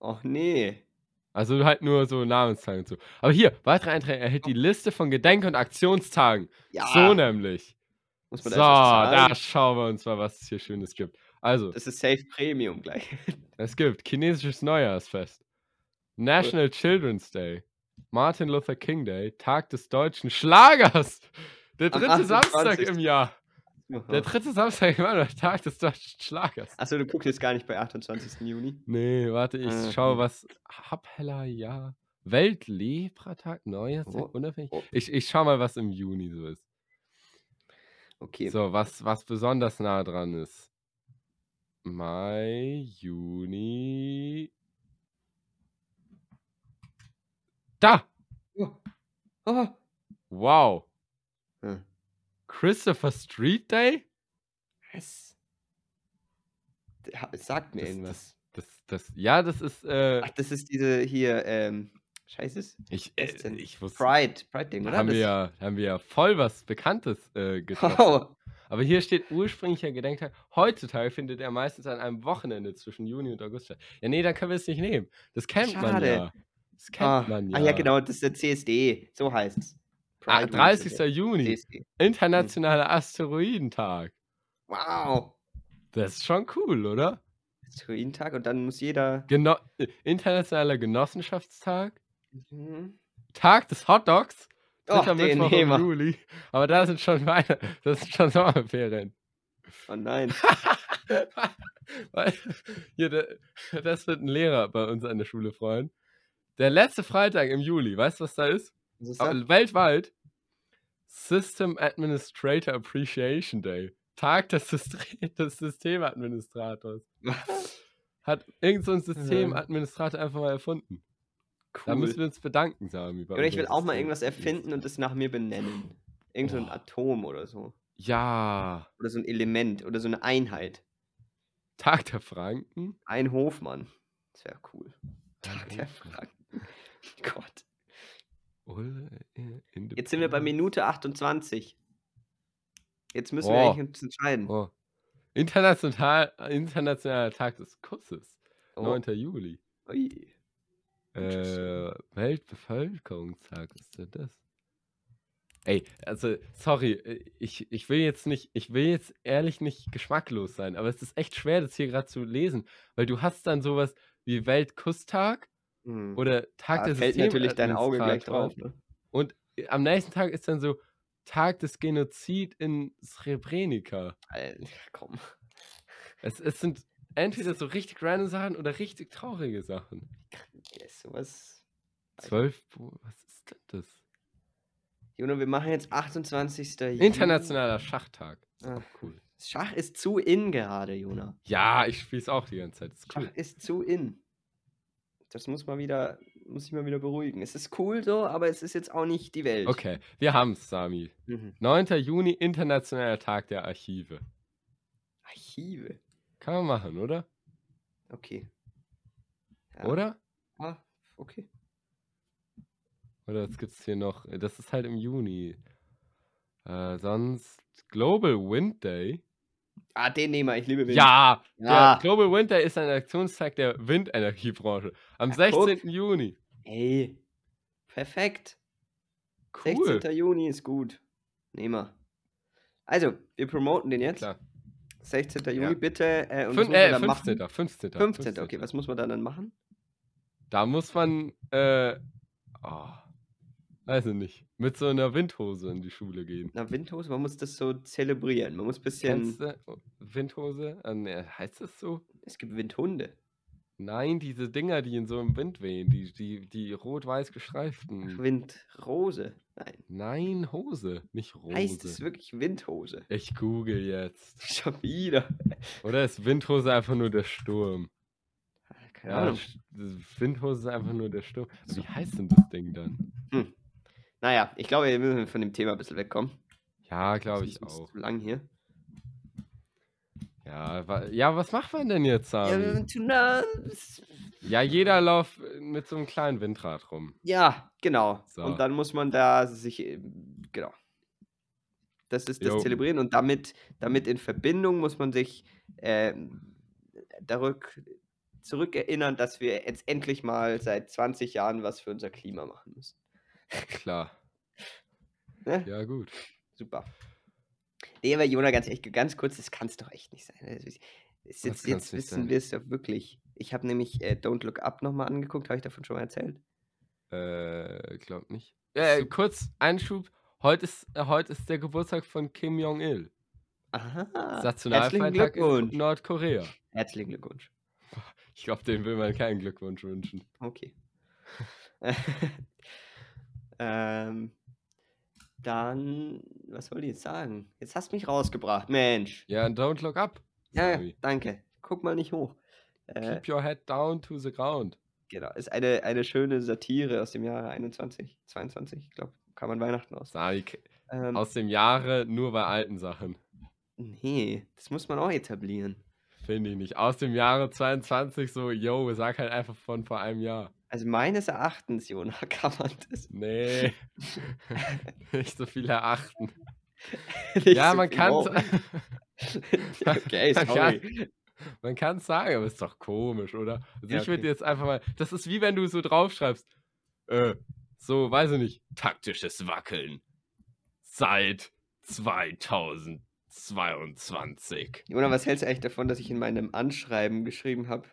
Och nee. Also halt nur so Namenstage und so. Aber hier, weitere Einträge erhält die Liste von Gedenk- und Aktionstagen. Ja. So nämlich. So, da schauen wir uns mal, was es hier Schönes gibt. Also, Das ist Safe Premium gleich. es gibt chinesisches Neujahrsfest, National Children's Day, Martin Luther King Day, Tag des deutschen Schlagers. Der dritte Samstag 28.. im Jahr. Der dritte Samstag im Jahr, Tag des deutschen Schlagers. Achso, du guckst jetzt gar nicht bei 28. Juni. Nee, warte, ich Mhm. schaue, was. Habheller Jahr. Weltlepratag, Neujahrstag, Oh, unabhängig. oh. Ich, ich schau mal, was im Juni so ist. Okay. So, was, was besonders nah dran ist. Mai, Juni. Da! Oh. Oh. Wow. Hm. Christopher Street Day? Was? Sagt mir Das- irgendwas. Das, das, ja, das ist, äh, Ach, das ist diese hier, ähm, scheiße ich, äh, ich wusste, Pride, Pride-Ding, oder? haben wir, Das- ja, haben wir ja voll was Bekanntes äh, getroffen. Wow. Aber hier steht ursprünglicher Gedenktag. Heutzutage findet er meistens an einem Wochenende zwischen Juni und August statt. Ja, nee, dann können wir es nicht nehmen. Das kennt man Schade. ja. Das kennt Ah, man ja. ah, ja, genau, das ist der CSD. So heißt es. Ah, Pride Week 30. ist der Juni, CSD. Internationaler Asteroidentag. Wow. Das ist schon cool, oder? Asteroidentag und dann muss jeder. Geno äh, Internationaler Genossenschaftstag. Mhm. Tag des Hotdogs. Dritter den Mittwoch im. Juli. Aber da sind schon meine, das sind schon Sommerferien. Oh nein. Hier, das wird ein Lehrer bei uns an der Schule freuen. Der letzte Freitag im Juli, weißt du, was da ist? Was ist das? Weltweit System Administrator Appreciation Day. Tag des, System des Systemadministrators. Hat irgend so Systemadministrator einfach mal erfunden. Da müssen Cool. wir uns bedanken, Sami. Oder ich will auch mal irgendwas erfinden und das nach mir benennen. Irgend so ein. Atom oder so. Ja, Oder so ein Element oder so eine Einheit. Tag der Franken. Ein Hofmann. Das wäre cool. Tag der. Franken. Gott. Jetzt sind wir bei. Minute 28. Jetzt müssen wir Oh. eigentlich uns entscheiden. Oh. International, internationaler Tag des Kusses. Oh. 9. Juli. Ui. Äh, Interesting. Weltbevölkerungstag ist denn das? Ey, also, sorry, äh, ich, ich will jetzt nicht, ich will jetzt ehrlich nicht geschmacklos sein, aber es ist echt schwer, das hier gerade zu lesen, weil du hast dann sowas wie Weltkusstag Hm. oder Tag Da der fällt natürlich dein Auge gleich drauf. Ne? Und am nächsten Tag ist dann so Tag des Genozid in Srebrenica. Alter, komm. Es, es sind entweder so richtig random Sachen oder richtig traurige Sachen. Yes, sowas. Zwölf, Bo- was ist denn das? Juno, wir machen jetzt 28. Juni. Internationaler Schachtag. Ist Ah. cool. Schach ist zu in gerade, Jona. Ja, ich spiele es auch die ganze Zeit. Ist Schach cool. ist zu in. Das muss mal wieder, muss ich mal wieder beruhigen. Es ist cool so, aber es ist jetzt auch nicht die Welt. Okay, wir haben es, Sami. Mhm. 9. Juni, Internationaler Tag der Archive. Archive. Kann man machen, oder? Okay. Ja. Oder? Ah, okay. Oder jetzt gibt es hier noch, das ist halt im Juni. Äh, sonst Global Wind Day. Ah, den nehmen wir, ich liebe Wind. Ja, Ja. der Global Winter ist ein Aktionstag der Windenergiebranche. Am Ja, guck. 16. Juni. Ey, perfekt. Cool. 16. Juni ist gut. Nehmen wir. Also, wir promoten den jetzt. Klar. 16. Juni, Ja. bitte. Äh, und was Fün äh, dann 15. machen? 15. 15. Okay, was muss man da dann machen? Da muss man, äh, oh, weiß ich nicht, mit so einer Windhose in die Schule gehen. Na, Windhose, man muss das so zelebrieren. Man muss ein bisschen. Kennst du Windhose? Äh, nee, heißt das so? Es gibt Windhunde. Nein, diese Dinger, die in so im Wind wehen, die, die, die rot-weiß gestreiften. Windrose. Nein. Nein, Hose, nicht Rose. Heißt es wirklich Windhose? Ich google jetzt. Schon wieder. Oder ist Windhose einfach nur der Sturm? Keine Ja, Ahnung. Windhose ist einfach nur der Sturm. Wie heißt denn das Ding dann? Naja, ich glaube, wir müssen von dem Thema ein bisschen wegkommen. Ja, glaube ich ist auch. Zu lang hier. Ja, wa ja, was macht man denn jetzt, Ja, tun da- Ja, jeder läuft mit so einem kleinen Windrad rum. ja, genau. So. Und dann muss man da sich. Genau. Das ist das Jo. Zelebrieren. Und damit, damit in Verbindung muss man sich ähm, darück, zurückerinnern, dass wir jetzt endlich mal seit 20 Jahren was für unser Klima machen müssen. Klar. Ne? Ja, gut. Super. Nee, aber Jona, ganz echt, ganz kurz, das kann es doch echt nicht sein. Was jetzt, jetzt nicht wissen wir es doch wirklich. Ich habe nämlich äh, Don't Look Up nochmal angeguckt, habe ich davon schon mal erzählt? Äh, glaub nicht. Äh, kurz Einschub. Heute ist, äh, heute ist der Geburtstag von Kim Jong-il. Aha. Herzlichen Nationalfeiertag in. Nordkorea. Herzlichen Glückwunsch. Ich glaube, dem will man keinen Glückwunsch wünschen. Okay. ähm, dann, was soll ich jetzt sagen? Jetzt hast du mich rausgebracht, Mensch. Ja, don't look up. Ja, danke. Guck mal nicht hoch. Äh, Keep your head down to the ground. genau, ist eine, eine schöne Satire aus dem Jahre 21, 22, ich glaube, kann man Weihnachten aus. K- Ähm, aus dem Jahre nur bei alten Sachen. nee, das muss man auch etablieren. Finde ich nicht. Aus dem Jahre 22 so, yo, sag halt einfach von vor einem Jahr. Also meines Erachtens, Jona, kann man das Nee. nicht so viel erachten. ja, so man kann okay, sorry. Man kann es sagen, aber ist doch komisch, oder? Also Ja, ich würde okay. jetzt einfach mal. Das ist wie wenn du so draufschreibst. Äh, so, weiß ich nicht. Taktisches Wackeln. Seit 2022. Jona, was hältst du eigentlich davon, dass ich in meinem Anschreiben geschrieben habe?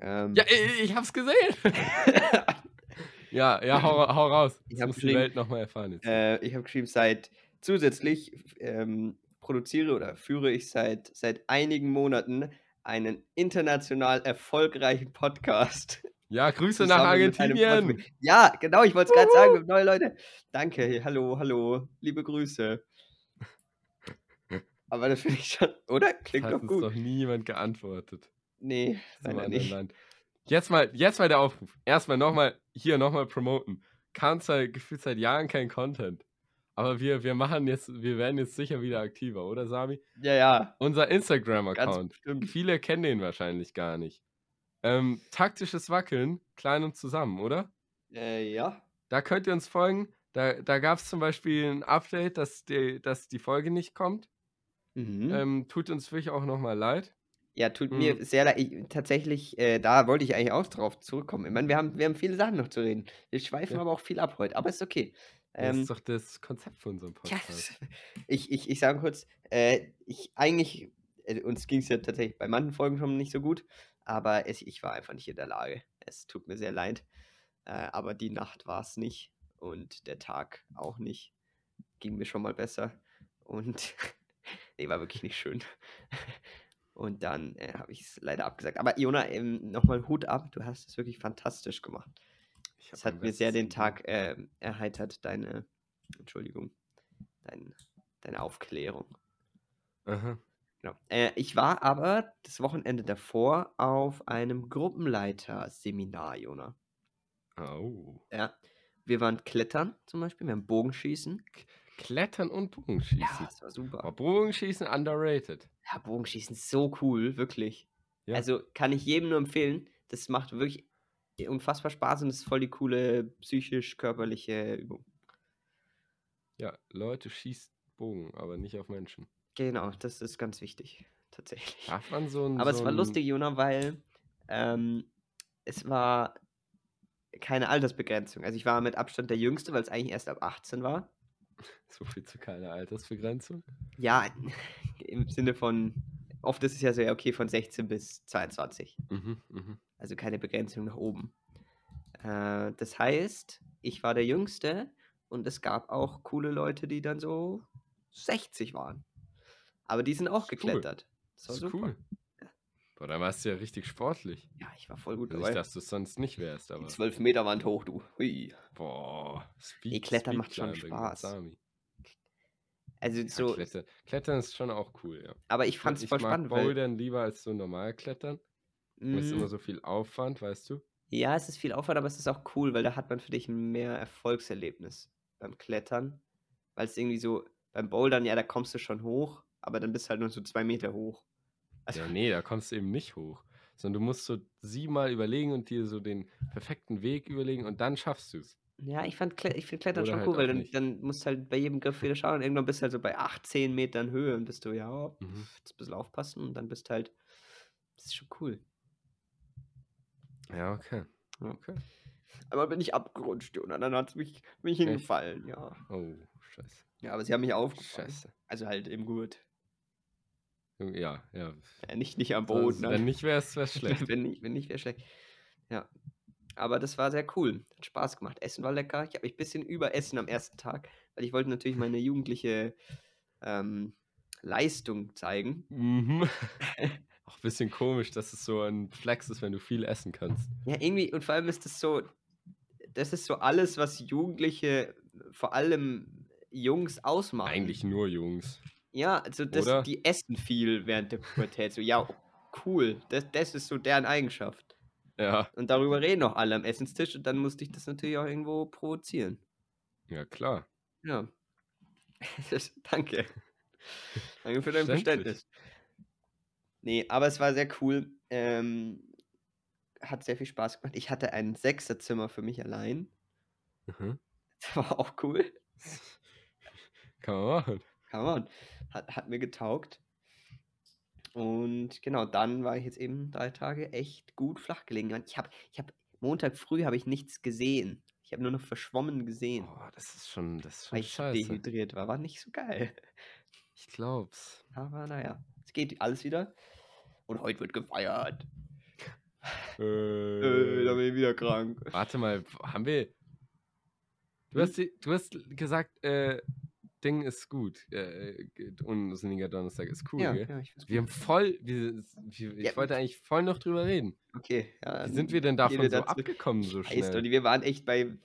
Ähm, Ja, ich, ich hab's gesehen. ja, ja, hau, hau raus. Ich muss die Welt nochmal erfahren jetzt. äh, ich habe geschrieben, seit zusätzlich ähm, produziere oder führe ich seit, seit einigen Monaten einen international erfolgreichen Podcast. Ja, Grüße nach Argentinien. Ja, genau, ich wollte es gerade sagen, neue Leute. Danke, hallo, hallo, liebe Grüße. Aber das finde ich schon, oder? Klingt Hat doch uns gut. doch niemand geantwortet. Nee, leider nicht. Land. Jetzt mal, jetzt mal der Aufruf. Erstmal nochmal, hier nochmal promoten. Kam seit gefühlt seit Jahren kein Content. Aber wir, wir machen jetzt, wir werden jetzt sicher wieder aktiver, oder Sami? Ja, ja, Unser Instagram-Account. bestimmt. Viele kennen den wahrscheinlich gar nicht. Ähm, taktisches Wackeln, klein und zusammen, oder? Äh, ja. Da könnt ihr uns folgen. Da, da gab es zum Beispiel ein Update, dass die, dass die Folge nicht kommt. Mhm. Ähm, tut uns wirklich auch nochmal leid. Ja, tut Mhm. mir sehr leid. Ich, tatsächlich, äh, da wollte ich eigentlich auch drauf zurückkommen. Ich meine, wir haben, wir haben viele Sachen noch zu reden. Wir schweifen Ja. aber auch viel ab heute, aber ist okay. Das Ähm, ist doch das Konzept von unserem ja, Podcast. das- ich, ich, ich sage kurz, äh, ich eigentlich, äh, uns ging es ja tatsächlich bei manchen Folgen schon nicht so gut, aber es, ich war einfach nicht in der Lage. Es tut mir sehr leid. Äh, aber die Nacht war es nicht und der Tag auch nicht. Ging mir schon mal besser. Und nee, war wirklich nicht schön. Und dann äh, habe ich es leider abgesagt. Aber Jona, ähm, nochmal Hut ab, du hast es wirklich fantastisch gemacht. Es hat mir sehr den. Tag ähm, erheitert, deine, Entschuldigung, dein, deine Aufklärung. Aha. Genau. Äh, ich war aber das Wochenende davor auf einem Gruppenleiter-Seminar, Jona. Oh. Ja. Wir waren klettern zum Beispiel, wir haben Bogenschießen. Klettern und Bogenschießen. Ja, das war Aber super. Bogenschießen underrated. Ja, Bogenschießen ist so cool, wirklich. Ja. Also kann ich jedem nur empfehlen. Das macht wirklich unfassbar Spaß und ist voll die coole psychisch-körperliche Übung. Ja, Leute schießt Bogen, aber nicht auf Menschen. Genau, das ist ganz wichtig, tatsächlich. Darf man so ein Aber es so war 'n lustig, Jona, weil, ähm, es war keine Altersbegrenzung. Also, ich war mit Abstand der Jüngste, weil es eigentlich erst ab 18 war. So viel zu keiner Altersbegrenzung? Ja, im Sinne von oft ist es ja so, ja, okay, von 16 bis 22. Mhm, mhm. Also, keine Begrenzung nach oben. Äh, das heißt, ich war der Jüngste und es gab auch coole Leute, die dann so 60 waren. Aber die sind auch ist cool. geklettert. Das Das ist super. cool. Boah, dann warst du ja richtig sportlich. Ja, ich war voll gut Also, ich dabei. dass du's sonst nicht wärst, Die aber 12 Meter Wand hoch, du. Hui. boah, Speed Klettern macht schon Spaß. Also, Ja, so Kletter Klettern ist schon auch cool, ja. aber ich fand's ich voll mag spannend, weil Bouldern lieber als so normal Klettern. Weil es immer Hm. so viel Aufwand, weißt du? Ja, es ist viel Aufwand, aber es ist auch cool, weil da hat man für dich mehr Erfolgserlebnis beim Klettern. Weil's irgendwie so beim Bouldern, ja, da kommst du schon hoch, aber dann bist du halt nur so 2 Meter hoch. Also Ja, ne, da kommst du eben nicht hoch, sondern du musst so 7 überlegen und dir so den perfekten Weg überlegen und dann schaffst du's. Ja, ich fand ich finde Klettern Oder schon halt cool, weil dann dann musst du halt bei jedem Griff wieder schauen und irgendwann bist du halt so bei 8, 10 Metern Höhe und bist du: „Ja, Mhm. jetzt bisschen aufpassen“ und dann bist halt das ist schon cool. Ja, okay. Okay. Einmal bin ich abgerutscht, Jona, dann hat's mich bin ich Echt? hingefallen, ja. Oh, scheiße. Ja, aber sie haben mich aufgefangen. Scheiße. Also halt im Gurt. Ja, ja. Nicht nicht am Das Boden, wenn ne? nicht, wär's wär's schlecht. Wenn nicht wenn nicht, wäre schlecht. Ja. Aber das war sehr cool. Hat Spaß gemacht. Essen war lecker. Ich habe mich bisschen überessen am ersten Tag, weil ich wollte natürlich meine jugendliche, ähm, Leistung zeigen. Mhm. Auch bisschen komisch, dass es so ein Flex ist, wenn du viel essen kannst. Ja, irgendwie und vor allem ist das so das ist so alles, was Jugendliche, vor allem Jungs ausmachen. Eigentlich nur Jungs. Ja, also das Oder? die essen viel während der Pubertät. So, ja, cool. Das das ist so deren Eigenschaft. Ja. Und darüber reden auch alle am Essenstisch und dann musste ich das natürlich auch irgendwo provozieren. Ja, klar. Ja. Das danke. Danke für dein. Verständnis. Ne, aber es war sehr cool. Ähm, hat sehr viel Spaß gemacht. Ich hatte ein Sechserzimmer für mich allein. Mhm. Das war auch cool. Kann man machen. Kann man. Hat hat mir getaugt. Und genau, dann war ich jetzt eben 3 Tage echt gut flach gelegen. Ich habe ich habe Montag früh habe ich nichts gesehen. Ich habe nur noch verschwommen gesehen. Boah, das ist schon das ist Weil schon ich scheiße. dehydriert war. War nicht so geil. Ich glaub's. Aber na ja, es geht alles wieder. Und heute wird gefeiert. Äh, da Äh, bin ich wieder krank. warte mal, haben wir du hast du hast gesagt, äh, Ding ist gut, äh, g Unsinniger Donnerstag ist cool, Ja, ja, ich find's Wir haben voll wir wir Ja, ich wollte eigentlich voll noch drüber reden. Okay, ja, Wie sind wir dann denn davon wir so abgekommen so Heißt, schnell? Olli, wir waren echt bei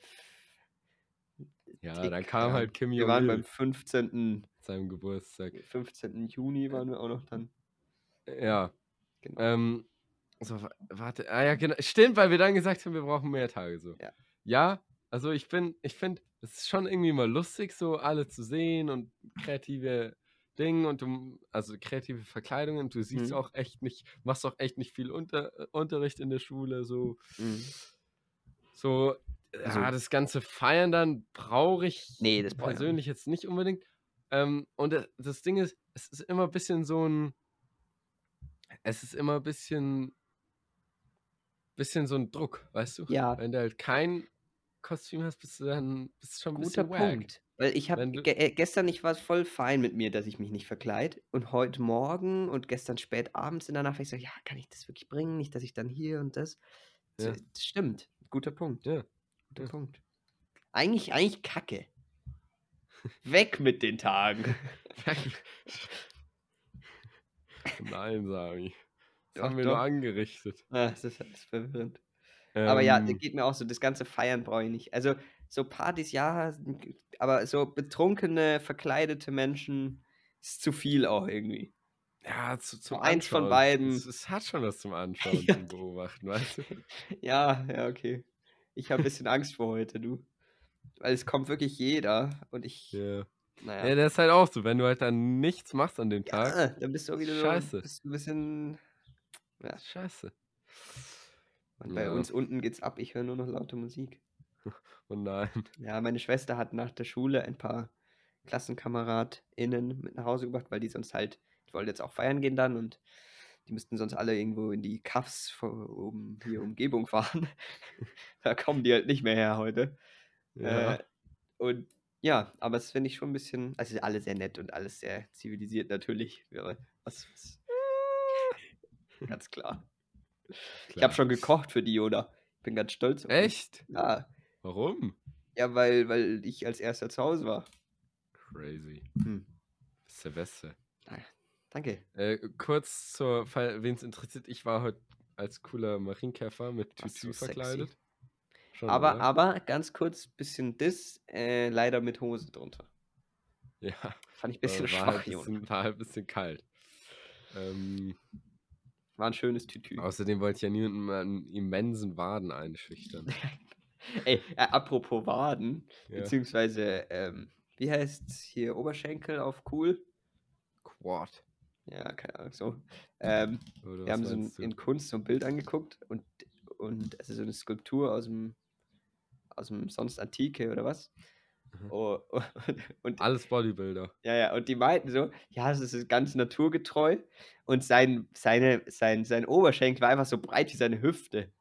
Ja, dann Tick, kam ja. halt Kim Wir waren beim Jong-il 15. seinem Geburtstag. 15. Juni waren wir auch noch dann. Ja. Genau. Ähm, so, wa warte. Ah ja, genau. Stimmt, weil wir dann gesagt haben, wir brauchen mehr Tage so. Ja. Ja, also ich bin ich finde, es ist schon irgendwie mal lustig, so alle zu sehen und kreative Dinge und du also kreative Verkleidungen. Du siehst Mhm. auch echt nicht machst auch echt nicht viel Unter äh, Unterricht in der Schule, so. Mhm. So, Also ja, das ganze Feiern dann brauche ich Ne, das persönlich jetzt nicht unbedingt. Ähm, und da das Ding ist, es ist immer bisschen so 'n es ist immer bisschen bisschen so 'n Druck, weißt du? Ja. Wenn du halt kein Kostüm hast, bist du dann bist schon 'n Guter bisschen wack. Punkt. Weil ich habe ge äh, gestern ich war voll fein mit mir, dass ich mich nicht verkleide. Und heute Morgen und gestern spät abends in der Nacht ich so: „Ja, kann ich das wirklich bringen? Nicht, dass ich dann hier und das“ so, Ja. das stimmt. Guter Punkt. Ja. Guter Ja. Punkt. Eigentlich eigentlich Kacke. Weg mit den Tagen. Nein, Sami. Das Doch, haben wir nur doch. angerichtet. Ah, das ist alles verwirrend. Aber ja, das Ähm geht mir auch so. Das ganze Feiern brauche ich nicht. Also, so Partys, ja, aber so betrunkene, verkleidete Menschen ist zu viel auch irgendwie. Ja, zu So zum eins von beiden. Es hat schon was zum Anschauen, Ja. zum Beobachten, weißt du? Ja, ja, okay. Ich habe bisschen Angst vor heute, du. Weil es kommt wirklich jeder und ich Ja. na Ja, das ist halt auch so, wenn du halt dann nichts machst an dem Tag Ja, dann bist du wieder so Scheiße. bist 'n bisschen ja. Scheiße. Und bei Ja. uns unten geht's ab. Ich höre nur noch laute Musik. Oh nein. Ja, meine Schwester hat nach der Schule ein paar KlassenkameradInnen mit nach Hause gebracht, weil die sonst halt, die wollten jetzt auch feiern gehen dann und die müssten sonst alle irgendwo in die Kaffs vor, um hier Umgebung fahren. da kommen die halt nicht mehr her heute. Ja. Äh, und ja, aber es finde ich schon ein bisschen, also alle sehr nett und alles sehr zivilisiert natürlich. Was, was, ganz klar. Ich habe klar. schon gekocht für die, oder? Ich bin ganz stolz auf mich. Echt? Ja, Warum? ja weil, weil ich als erster zu Hause war. Crazy. Hm. Der Beste. Danke. Äh, kurz zur, wen es interessiert, ich war heute als cooler Marienkäfer mit sexy? verkleidet. Schon, Aber, oder? aber ganz kurz, bisschen Diss, äh, leider mit Hose drunter. Ja, Fand ich ein äh, bisschen war, schwach, halt bisschen, war halt ein bisschen kalt. Ähm, War ein schönes Tütü. außerdem wollte ich ja niemanden an immensen Waden einschüchtern. Ey, äh, apropos Waden, Ja. beziehungsweise, ähm, wie heißt's hier, Oberschenkel auf cool? Quad. Ja, keine Ahnung, so. Ähm, wir haben so ein, in Kunst so ein Bild angeguckt und, und es ist so eine Skulptur aus dem, aus dem sonst Antike oder was. Mhm. Oh, und, Alles Bodybuilder. ja, ja, und die meinten so, ja, es ist ganz naturgetreu und sein, seine, sein, sein Oberschenkel war einfach so breit wie seine Hüfte.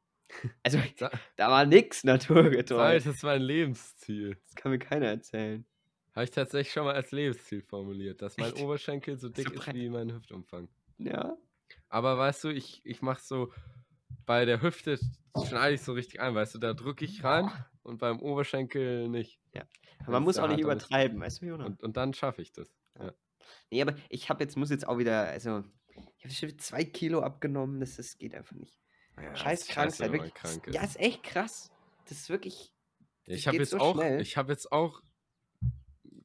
Also, da war nix naturgetreu. Das war ein Lebensziel. Das kann mir keiner erzählen. Habe ich tatsächlich schon mal als Lebensziel formuliert, dass mein Echt? Oberschenkel so dick ist breit. wie mein Hüftumfang. Ja, Aber weißt du, ich, ich mache so bei der Hüfte schneide ich so richtig ein, weißt du, da drücke ich rein und beim Oberschenkel nicht. aber man ist muss ja auch nicht übertreiben, weißt du, Jonas? Und, und dann schaffe ich das. Nee, aber ich habe jetzt, muss jetzt auch wieder, also, ich habe schon zwei Kilo abgenommen, das, das geht einfach nicht. Ja, Scheiß ist Krankheit, wirklich. krank Ja, ist. ist echt krass. Das ist wirklich, Ja, ich das habe jetzt so auch, ich habe jetzt auch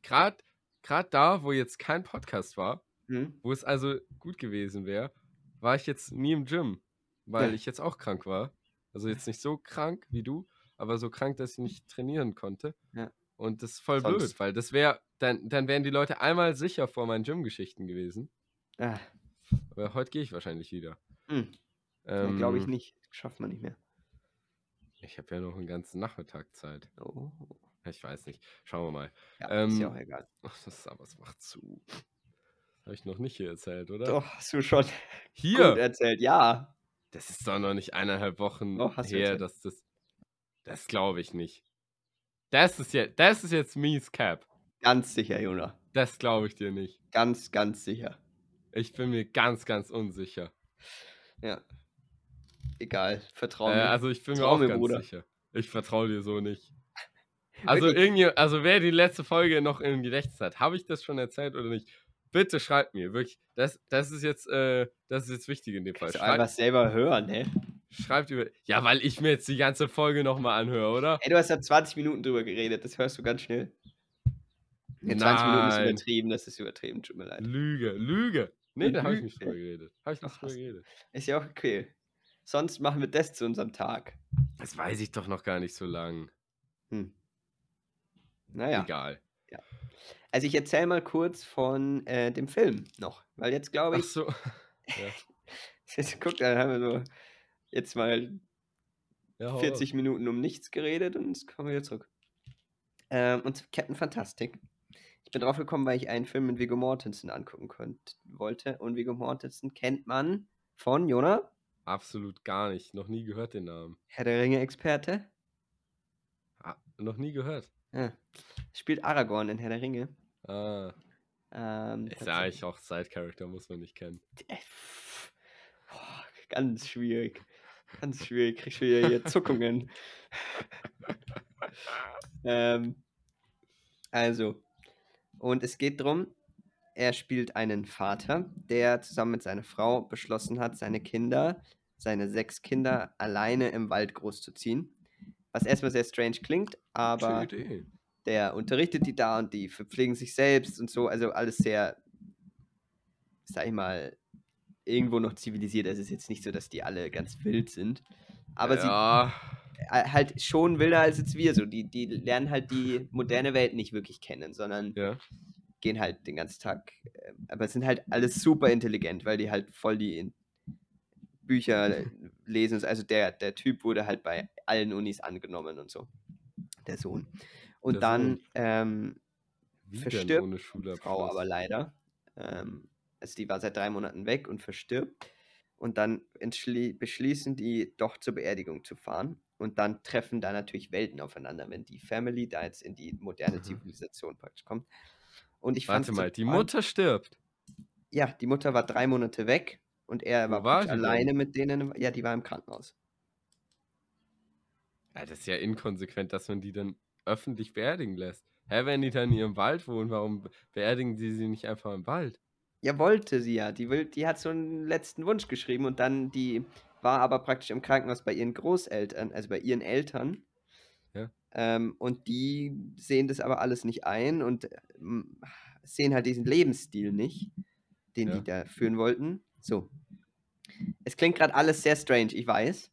gerade gerade da, wo jetzt kein Podcast war, hm? wo es also gut gewesen wäre, war ich jetzt nie im Gym, weil Ja. ich jetzt auch krank war. Also jetzt nicht so krank wie du, aber so krank, dass ich nicht trainieren konnte. Ja. Und das ist voll Sonst- blöd, weil das wäre, dann, dann wären die Leute einmal sicher vor meinen Gym-Geschichten gewesen. Ah, Aber heute gehe ich wahrscheinlich wieder. hm. Ähm, Glaube ich nicht. Schafft man nicht mehr. Ich habe ja noch einen ganzen Nachmittag Zeit. Oh. Ich weiß nicht. Schauen wir mal. Ja, ist ja Ähm, auch egal. Ach, das ist aber, es macht zu. Habe ich noch nicht hier erzählt, oder? Doch, hast du schon Hier! gut erzählt. Ja. Das ist doch noch nicht eineinhalb Wochen du her, dass das. Das glaube ich nicht. Das ist jetzt, das ist jetzt mies Cap. Ganz sicher, Jonas. Das glaube ich dir nicht. Ganz, ganz sicher. Ich bin mir ganz, ganz unsicher. Ja. Egal. Vertrau Äh, mir. also ich bin mir auch mir, ganz Bruder. sicher. Ich vertraue dir so nicht. Also irgendwie, also wer die letzte Folge noch im Gedächtnis hat, habe ich das schon erzählt oder nicht? Bitte schreibt mir, wirklich. Das, das ist jetzt, äh, das ist jetzt wichtig in dem Fall. Kannst du einfach selber hören, ne? Schreibt über. Ja, weil ich mir jetzt die ganze Folge nochmal anhöre, oder? Ey, du hast ja 20 Minuten drüber geredet. Das hörst du ganz schnell. Ja, 20 Minuten ist übertrieben. Das ist übertrieben. Tut mir leid. Lüge, Lüge. Nee, da habe ich nicht drüber geredet. Habe ich nicht Ach, drüber geredet. Ist ja auch okay. Sonst machen wir das zu unserem Tag. Das weiß ich doch noch gar nicht so lang. Hm. Naja. Egal. Also ich erzähle mal kurz von äh, dem Film noch. Weil jetzt glaube Ach ich, so. jetzt, guck, dann haben wir so jetzt mal Ja, hau 40 Minuten um nichts geredet und jetzt kommen wir wieder zurück. Ähm, und Captain Fantastic. Ich bin drauf gekommen, weil ich einen Film mit Viggo Mortensen angucken könnt, wollte. Und Viggo Mortensen kennt man von, Jona, auf. Absolut gar nicht. Noch nie gehört den Namen. Herr der Ringe-Experte. Ah, noch nie gehört. Ja. Spielt Aragorn in Herr der Ringe. Ah, Ähm, ist ja eigentlich auch Side-Character, muss man nicht kennen. Äh, boah, ganz schwierig. Ganz schwierig. Krieg schon wieder hier Zuckungen. ähm, also, und es geht darum, er spielt einen Vater, der zusammen mit seiner Frau beschlossen hat, seine Kinder, seine sechs Kinder, alleine im Wald großzuziehen. Was erstmal sehr strange klingt, aber der unterrichtet die da und die verpflegen sich selbst und so. Also alles sehr, sag ich mal, irgendwo noch zivilisiert. Es ist jetzt nicht so, dass die alle ganz wild sind. Aber ja, sie äh, halt schon wilder als jetzt wir. So. Die, die lernen halt die moderne Welt nicht wirklich kennen, sondern ja. gehen halt den ganzen Tag. Äh, aber sind halt alles super intelligent, weil die halt voll die Bücher lesen. Also der, der Typ wurde halt bei allen Unis angenommen und so. Der Sohn. Und Der dann Sohn. ähm, verstirbt Frau aber leider. Ähm, also die war seit drei Monaten weg und verstirbt. Und dann beschließen die, doch zur Beerdigung zu fahren. Und dann treffen da natürlich Welten aufeinander, wenn die Family da jetzt in die moderne Mhm. Zivilisation praktisch kommt. Und ich fand Warte mal, die Mutter stirbt. Ja, die Mutter war drei Monate weg und er war, war die denn? alleine mit denen. Ja, die war im Krankenhaus. Ja, das ist ja inkonsequent, dass man die dann öffentlich beerdigen lässt. Hä, wenn die dann in ihrem Wald wohnen, warum beerdigen die sie nicht einfach im Wald? Ja, wollte sie ja. Die, will, die hat so einen letzten Wunsch geschrieben und dann die war aber praktisch im Krankenhaus bei ihren Großeltern, also bei ihren Eltern. Ja. Ähm, und die sehen das aber alles nicht ein und ähm, sehen halt diesen Lebensstil nicht, den Ja. die da führen wollten. So. Es klingt gerade alles sehr strange, ich weiß.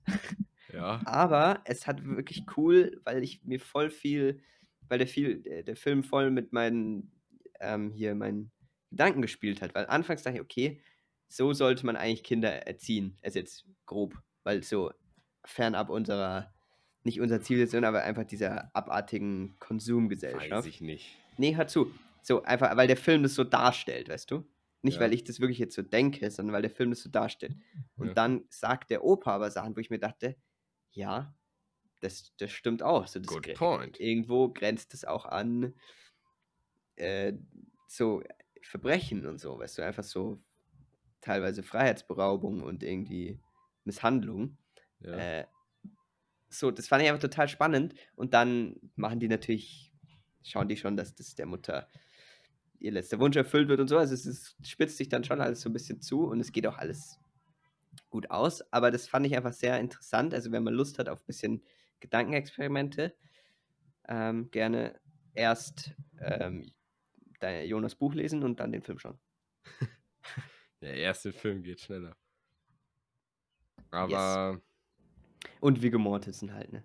Ja. Aber es hat wirklich cool, weil ich mir voll viel, weil der viel, der, der Film voll mit meinen, ähm, hier, meinen Gedanken gespielt hat. Weil anfangs dachte ich, okay, so sollte man eigentlich Kinder erziehen. Also jetzt grob, weil so fernab unserer, nicht unserer Zivilisation, aber einfach dieser abartigen Weiß Konsumgesellschaft. ich nicht. Nee, hör zu. So, einfach, weil der Film das so darstellt, weißt du? Nicht, Ja. weil ich das wirklich jetzt so denke, sondern weil der Film das so darstellt. Und Ja. dann sagt der Opa aber Sachen, wo ich mir dachte, ja, das, das stimmt auch. So, das Good point. Irgendwo grenzt es auch an äh, so Verbrechen und so, weißt du, einfach so teilweise Freiheitsberaubung und irgendwie Misshandlung. Ja. Äh, so, das fand ich einfach total spannend. Und dann machen die natürlich, schauen die schon, dass das der Mutter ihr letzter Wunsch erfüllt wird und so. Also es ist, spitzt sich dann schon alles so ein bisschen zu und es geht auch alles gut aus. Aber das fand ich einfach sehr interessant. Also wenn man Lust hat auf ein bisschen Gedankenexperimente, ähm, gerne erst ähm, Jonas Buch lesen und dann den Film schauen. Der erste Film geht schneller. Aber Und Viggo Mortensen halt, ne?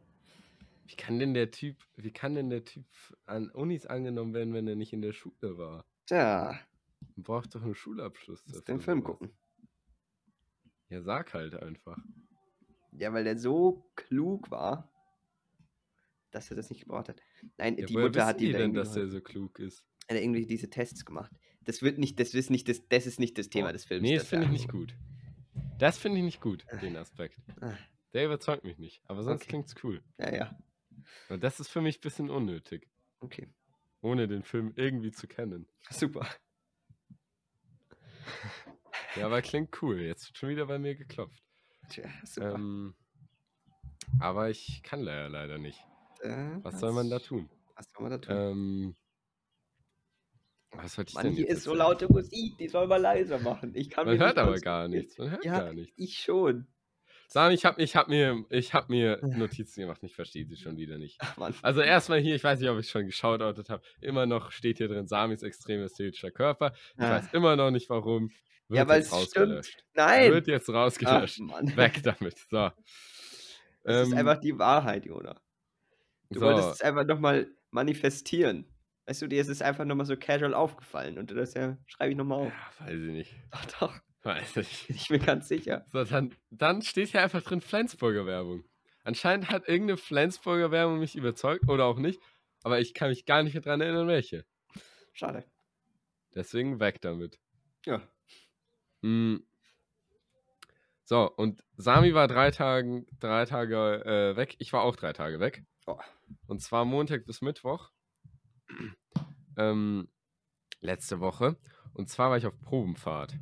wie kann denn der Typ, wie kann denn der Typ an Unis angenommen werden, wenn er nicht in der Schule war? Tja, Man braucht doch einen Schulabschluss. dafür, den Film gucken. Ja, sag halt einfach. Ja, weil der so klug war, dass er das nicht gebraucht hat. Nein, Ja, die Mutter hat die da denn, dass er so klug ist? Hat er irgendwie diese Tests gemacht. Das wird nicht, das ist nicht das, das ist nicht das Thema Boah, des Films. Nee, das das finde ich nicht gut. Das finde ich nicht gut, den Aspekt. Ah. Der überzeugt mich nicht. Aber sonst Okay. klingt's cool. Ja, ja. Und das ist für mich ein bisschen unnötig, Okay. ohne den Film irgendwie zu kennen. Super. Ja, aber klingt cool. Jetzt wird schon wieder bei mir geklopft. Tja, super. Ähm, aber ich kann leider leider nicht. äh, Was soll man da tun? Was soll man da tun? Ähm, was sollte ich Mann, denn hier ist so laute Musik, die soll man leiser machen. Ich kann Man hört aber gar nichts. Man hört Ja, gar nichts. ich schon. Sami, ich habe ich hab mir, ich hab mir Notizen gemacht. Ich verstehe sie schon wieder nicht. Ach. Also erstmal hier, ich weiß nicht, ob ich schon geschautoutet habe. Immer noch steht hier drin Samis extrem ästhetischer Körper. Ich Ah. weiß immer noch nicht warum. Wird Ja, weil es stimmt. rausgelöscht. Nein. Wird jetzt Ach, rausgelöscht. Mann. Weg damit. So. Das ist Ähm, einfach die Wahrheit, Jona. Du so. wolltest es einfach nochmal manifestieren. Weißt du, dir ist es einfach nochmal so casual aufgefallen. Und das ja, schreibe ich nochmal auf. Ja, weiß ich nicht. Doch, doch. Weiß ich. Bin ich mir ganz sicher. So, dann, dann steht hier einfach drin Flensburger Werbung. Anscheinend hat irgendeine Flensburger Werbung mich überzeugt oder auch nicht. Aber ich kann mich gar nicht mehr dran erinnern, welche. Schade. Deswegen weg damit. Ja. Mm. So, und Sami war drei Tage, drei Tage äh, weg. Ich war auch drei Tage weg. Oh. Und zwar Montag bis Mittwoch. Ähm, letzte Woche. Und zwar war ich auf Probenfahrt.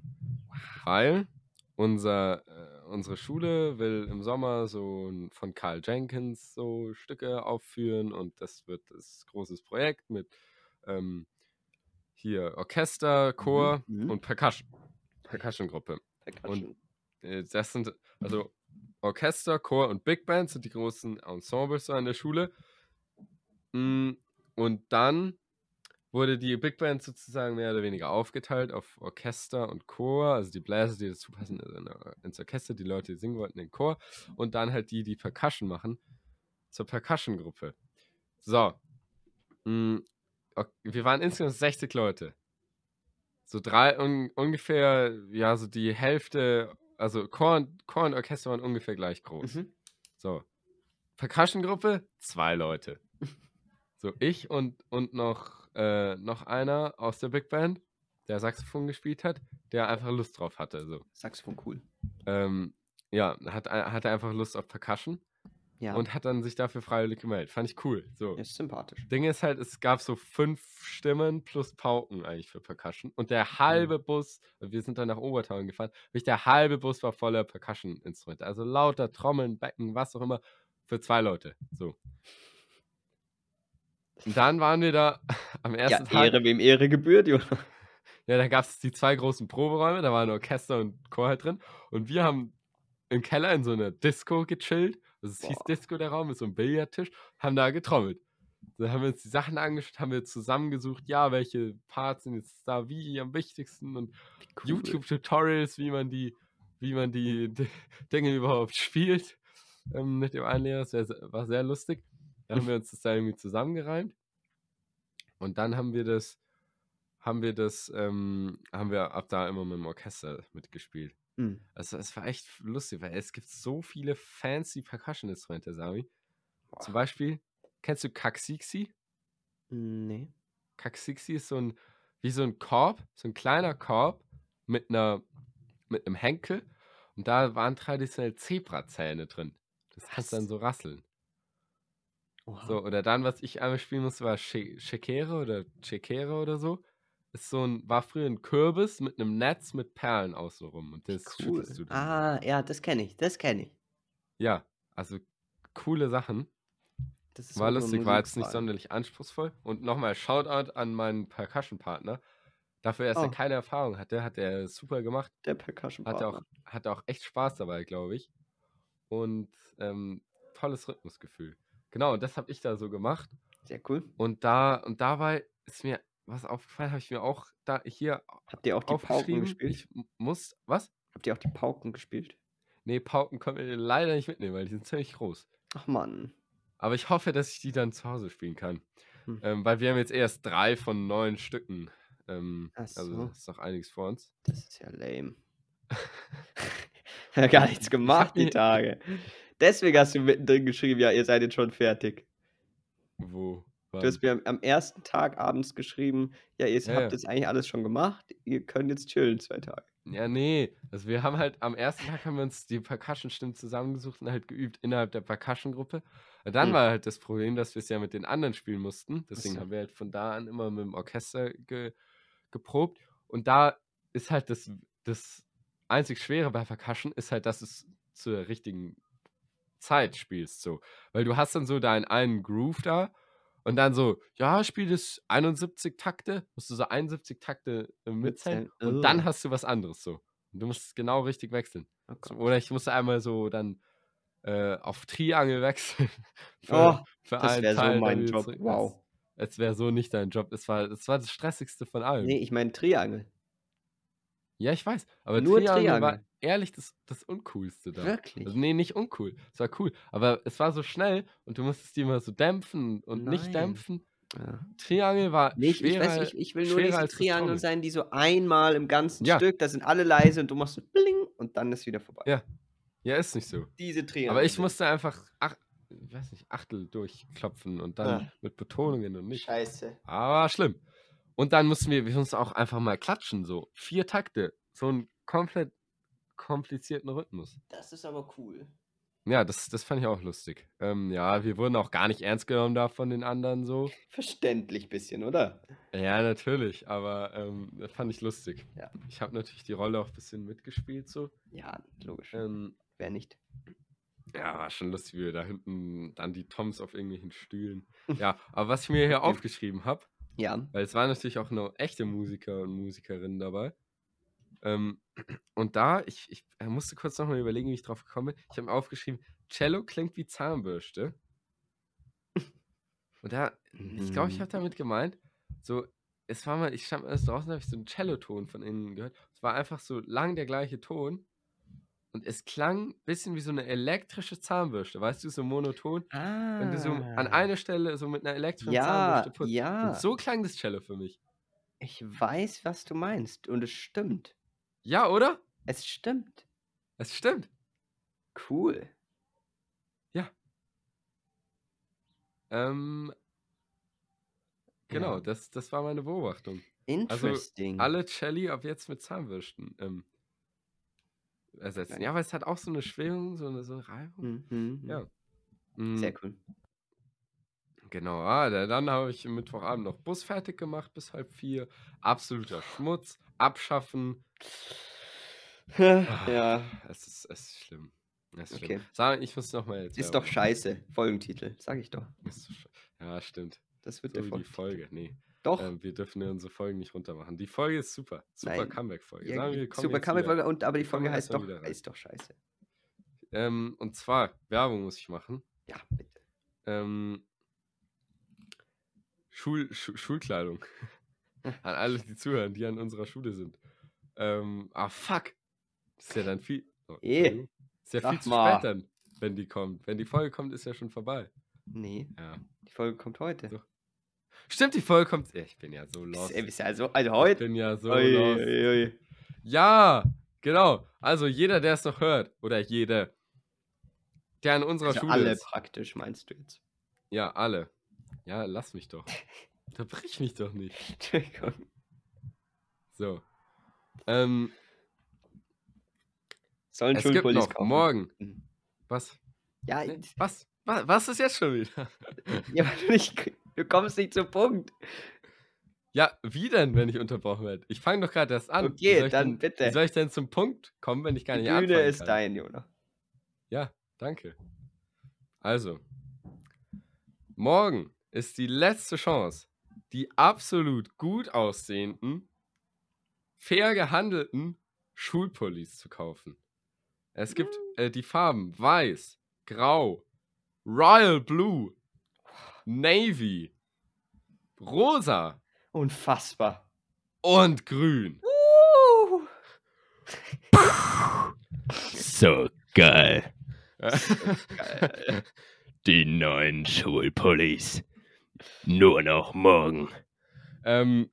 Weil unser, äh, unsere Schule will im Sommer so ein- von Carl Jenkins so Stücke aufführen und das wird das großes Projekt mit ähm, hier Orchester, Chor mhm. und Percussion. Percussion-Gruppe. Percussion. Äh, Das sind also Orchester, Chor und Big Band sind die großen Ensembles so an der Schule. Mm, Und dann wurde die Big Band sozusagen mehr oder weniger aufgeteilt auf Orchester und Chor, also die Bläser, die dazu passen in- ins Orchester, die Leute, die singen wollten, in den Chor und dann halt die, die Percussion machen, zur Percussion-Gruppe. So. Mm, Wir waren insgesamt 60 Leute. So drei, un, ungefähr, ja, so die Hälfte, also Chor und, Chor und Orchester waren ungefähr gleich groß. Mhm. So. Percussion-Gruppe, zwei Leute. So, ich und, und noch äh, noch einer aus der Big Band, der Saxophon gespielt hat, der einfach Lust drauf hatte. So. Saxophon cool. Ähm, ja, hat, hatte einfach Lust auf Percussion Ja, und hat dann sich dafür freiwillig gemeldet. Fand ich cool. So. ist sympathisch. Ding ist halt, es gab so fünf Stimmen plus Pauken eigentlich für Percussion. Und der halbe Bus, wir sind dann nach Obertauern gefahren, wirklich der halbe Bus war voller Percussion-Instrumente. Also lauter Trommeln, Becken, was auch immer, für zwei Leute. So. Und dann waren wir da am Ja, ersten Tag. Ehre wem Ehre gebührt, Jonas. Ja, da gab es die zwei großen Proberäume, da waren Orchester und Chor halt drin. Und wir haben im Keller in so einer Disco gechillt. Also es hieß Boah. Disco der Raum mit so einem Billardtisch, haben da getrommelt. Da haben wir uns die Sachen angeschaut, haben wir zusammengesucht, ja, welche Parts sind jetzt da wie am wichtigsten und Cool. YouTube-Tutorials, wie man die, wie man die, D- Dinge überhaupt spielt ähm, mit dem einen Lehrer. Das war sehr lustig. Da haben wir uns das da irgendwie zusammengereimt. Und dann haben wir das, haben wir das, ähm, haben wir ab da immer mit dem Orchester mitgespielt. Hm. Also es war echt lustig, weil es gibt so viele fancy Percussion-Instrumente, Sami. Zum. Beispiel, kennst du Kaksiksi? Nee. Kaksiksi ist so ein, wie so ein Korb, so ein kleiner Korb mit einer, mit einem Henkel. Und da waren traditionell Zebrazähne drin. Das kannst du dann so rasseln. Oha. So, oder dann, was ich einmal spielen musste, war Che- Chekere oder Chekere oder so. Ist so ein, war früher ein Kürbis mit einem Netz mit Perlen außenrum. Und das cool. du dann. Ah, ja, das kenne ich. Das kenne ich. Ja, also coole Sachen. Das ist War lustig, war jetzt nicht sonderlich anspruchsvoll. Und nochmal Shoutout an meinen Percussion-Partner. Dafür, dass er Oh. keine Erfahrung hatte, hat er super gemacht. Der percussion Hat er auch, Partner. hat auch echt Spaß dabei, glaube ich. Und ähm, tolles Rhythmusgefühl. Genau, das habe ich da so gemacht. Sehr cool. Und da, und dabei ist mir was aufgefallen, habe ich mir auch da hier Habt ihr auch die Pauken gespielt? Ich muss, was? Habt ihr auch die Pauken gespielt? Nee, Pauken können wir leider nicht mitnehmen, weil die sind ziemlich groß. Ach Mann. Aber ich hoffe, dass ich die dann zu Hause spielen kann. Hm. Ähm, weil wir haben jetzt erst drei von neun Stücken. Ähm, Also so. ist noch einiges vor uns. Das ist ja lame. ja, gar nichts gemacht die Tage. Deswegen hast du mittendrin geschrieben, ja, ihr seid jetzt schon fertig. Wo? Du hast mir am, ersten Tag abends geschrieben, ja, ihr Ja, habt ja. jetzt eigentlich alles schon gemacht, ihr könnt jetzt chillen zwei Tage. Ja, nee. Also wir haben halt am ersten Tag haben wir uns die Percussion-Stimmen zusammengesucht und halt geübt innerhalb der Percussion-Gruppe. Und dann Hm. war halt das Problem, dass wir es ja mit den anderen spielen mussten. Deswegen so. haben wir halt von da an immer mit dem Orchester ge geprobt. Und da ist halt das, das einzig Schwere bei Percussion ist halt, dass es zur richtigen Zeit spielst. So. Weil du hast dann so deinen einen Groove da und dann so, ja, spiel das 71 Takte, musst du so 71 Takte äh, mitzählen Mitzählen. und dann hast du was anderes so. Und du musst es genau richtig wechseln. Oh Gott. oder ich musste einmal so dann äh, auf Triangel wechseln. Oh, für das wäre so mein Job. zurück. Wow. Es, wäre so nicht dein Job. Es war, es war das Stressigste von allem. Nee, ich meine Triangel. Ja, ich weiß. Aber Nur Triangel war Triangel. Ehrlich das, das Uncoolste da. Wirklich? Also, nee, nicht uncool. Es war cool. Aber es war so schnell und du musstest die immer so dämpfen und nicht Nein. dämpfen. Ja. Triangel war Nee, ich, ich, schwerer, weiß, ich, ich will nur diese Triangel sein, die so einmal im ganzen Ja. Stück, da sind alle leise und du machst so bling und dann ist wieder vorbei. Ja. Ja, ist nicht so. Diese Triangel. Aber ich musste einfach, ach, ich weiß nicht, Achtel durchklopfen und dann Ah. mit Betonungen und nicht. Scheiße. Aber schlimm. Und dann mussten wir, wir mussten auch einfach mal klatschen, so. Vier Takte. So einen komplett komplizierten Rhythmus. Das ist aber cool. Ja, das, das fand ich auch lustig. Ähm, ja, wir wurden auch gar nicht ernst genommen da von den anderen so. Verständlich bisschen, oder? Ja, natürlich, aber ähm, das fand ich lustig. Ja. Ich habe natürlich die Rolle auch ein bisschen mitgespielt so. Ja, logisch. Ähm, Wer nicht? ja, war schon lustig, wie wir da hinten dann die Toms auf irgendwelchen Stühlen. Ja, aber was ich mir hier aufgeschrieben habe, Ja. weil es waren natürlich auch noch echte Musiker und Musikerinnen dabei. Ähm, und da, ich, ich äh, musste kurz nochmal überlegen, wie ich drauf gekommen bin. Ich habe mir aufgeschrieben, Cello klingt wie Zahnbürste. Und da, ich glaube, ich habe damit gemeint, so, es war mal, ich stand mal draußen, habe ich so einen Celloton von innen gehört. Es war einfach so lang der gleiche Ton. Und es klang ein bisschen wie so eine elektrische Zahnbürste, weißt du, so monoton. Ah. Wenn du so an einer Stelle so mit einer elektrischen Ja, Zahnbürste putzt. ja. Und so klang das Cello für mich. Ich weiß, was du meinst. Und es stimmt. Ja, oder? Es stimmt. Es stimmt. Cool. Ähm, genau, Ja. das, das war meine Beobachtung. Interesting. Alle Jelly ab jetzt mit Zahnbürsten ähm, ersetzen. Ja, weil es hat auch so eine Schwingung, so eine, so eine Reibung. Mhm. Ja. Sehr Mm, cool. Genau, ah, da- dann habe ich am Mittwochabend noch Bus fertig gemacht bis halb vier. Absoluter Schmutz, abschaffen. Ja, Es ist, es ist schlimm. Es ist okay. Sag, ich muss nochmal jetzt. Ist doch scheiße. Folgentitel, sag ich doch. Ja, stimmt. Das wird So der wie die. Folge. Nee. Doch. Ähm, wir dürfen ja unsere Folgen nicht runtermachen. Die Folge ist super. Super. Comeback-Folge. Ja, super Comeback-Folge, und aber die Folge heißt doch, ist doch scheiße. Ähm, und zwar, Werbung muss ich machen. Ja, bitte. Ähm, Schul, Schu Schulkleidung. an alle, die zuhören, die an unserer Schule sind. Ähm, ah, fuck. Ist ja dann viel. Oh, Eh, Entschuldigung. ist ja sag viel zu mal. spät dann, wenn die kommt. Wenn die Folge kommt, ist ja schon vorbei. Nee, Ja. die Folge kommt heute. So. Stimmt, die Folge kommt. Ja, Ich bin ja so lost. ey, ist also, also Ich heute. bin ja so Ui, lost. ui, ui. Ja, genau. Also jeder, der es noch hört, oder jede, der an unserer Also Schule alle ist. praktisch, meinst du jetzt? Ja, alle. Ja, lass mich doch. Unterbrich mich doch nicht. Entschuldigung. So. Ähm, Sollen es gibt Schulpullis noch kaufen? morgen. Mhm. Was? Ja, Nee, was? was? Was ist jetzt schon wieder? ja weil du, nicht, du kommst nicht zum Punkt. Ja, wie denn, wenn ich unterbrochen werde? Ich fange doch gerade erst an. Okay, dann denn, bitte. Wie soll ich denn zum Punkt kommen, wenn ich gar Die nicht Bühne anfangen ist kann? dein, Jona. Ja, danke. Also, morgen ist die letzte Chance, die absolut gut aussehenden, fair gehandelten Schulpullis zu kaufen. Es gibt äh, die Farben Weiß, Grau, Royal Blue, Navy, Rosa Unfassbar. und Grün. Uh, So geil. geil. Die neuen Schulpullis. Nur noch morgen. Ähm,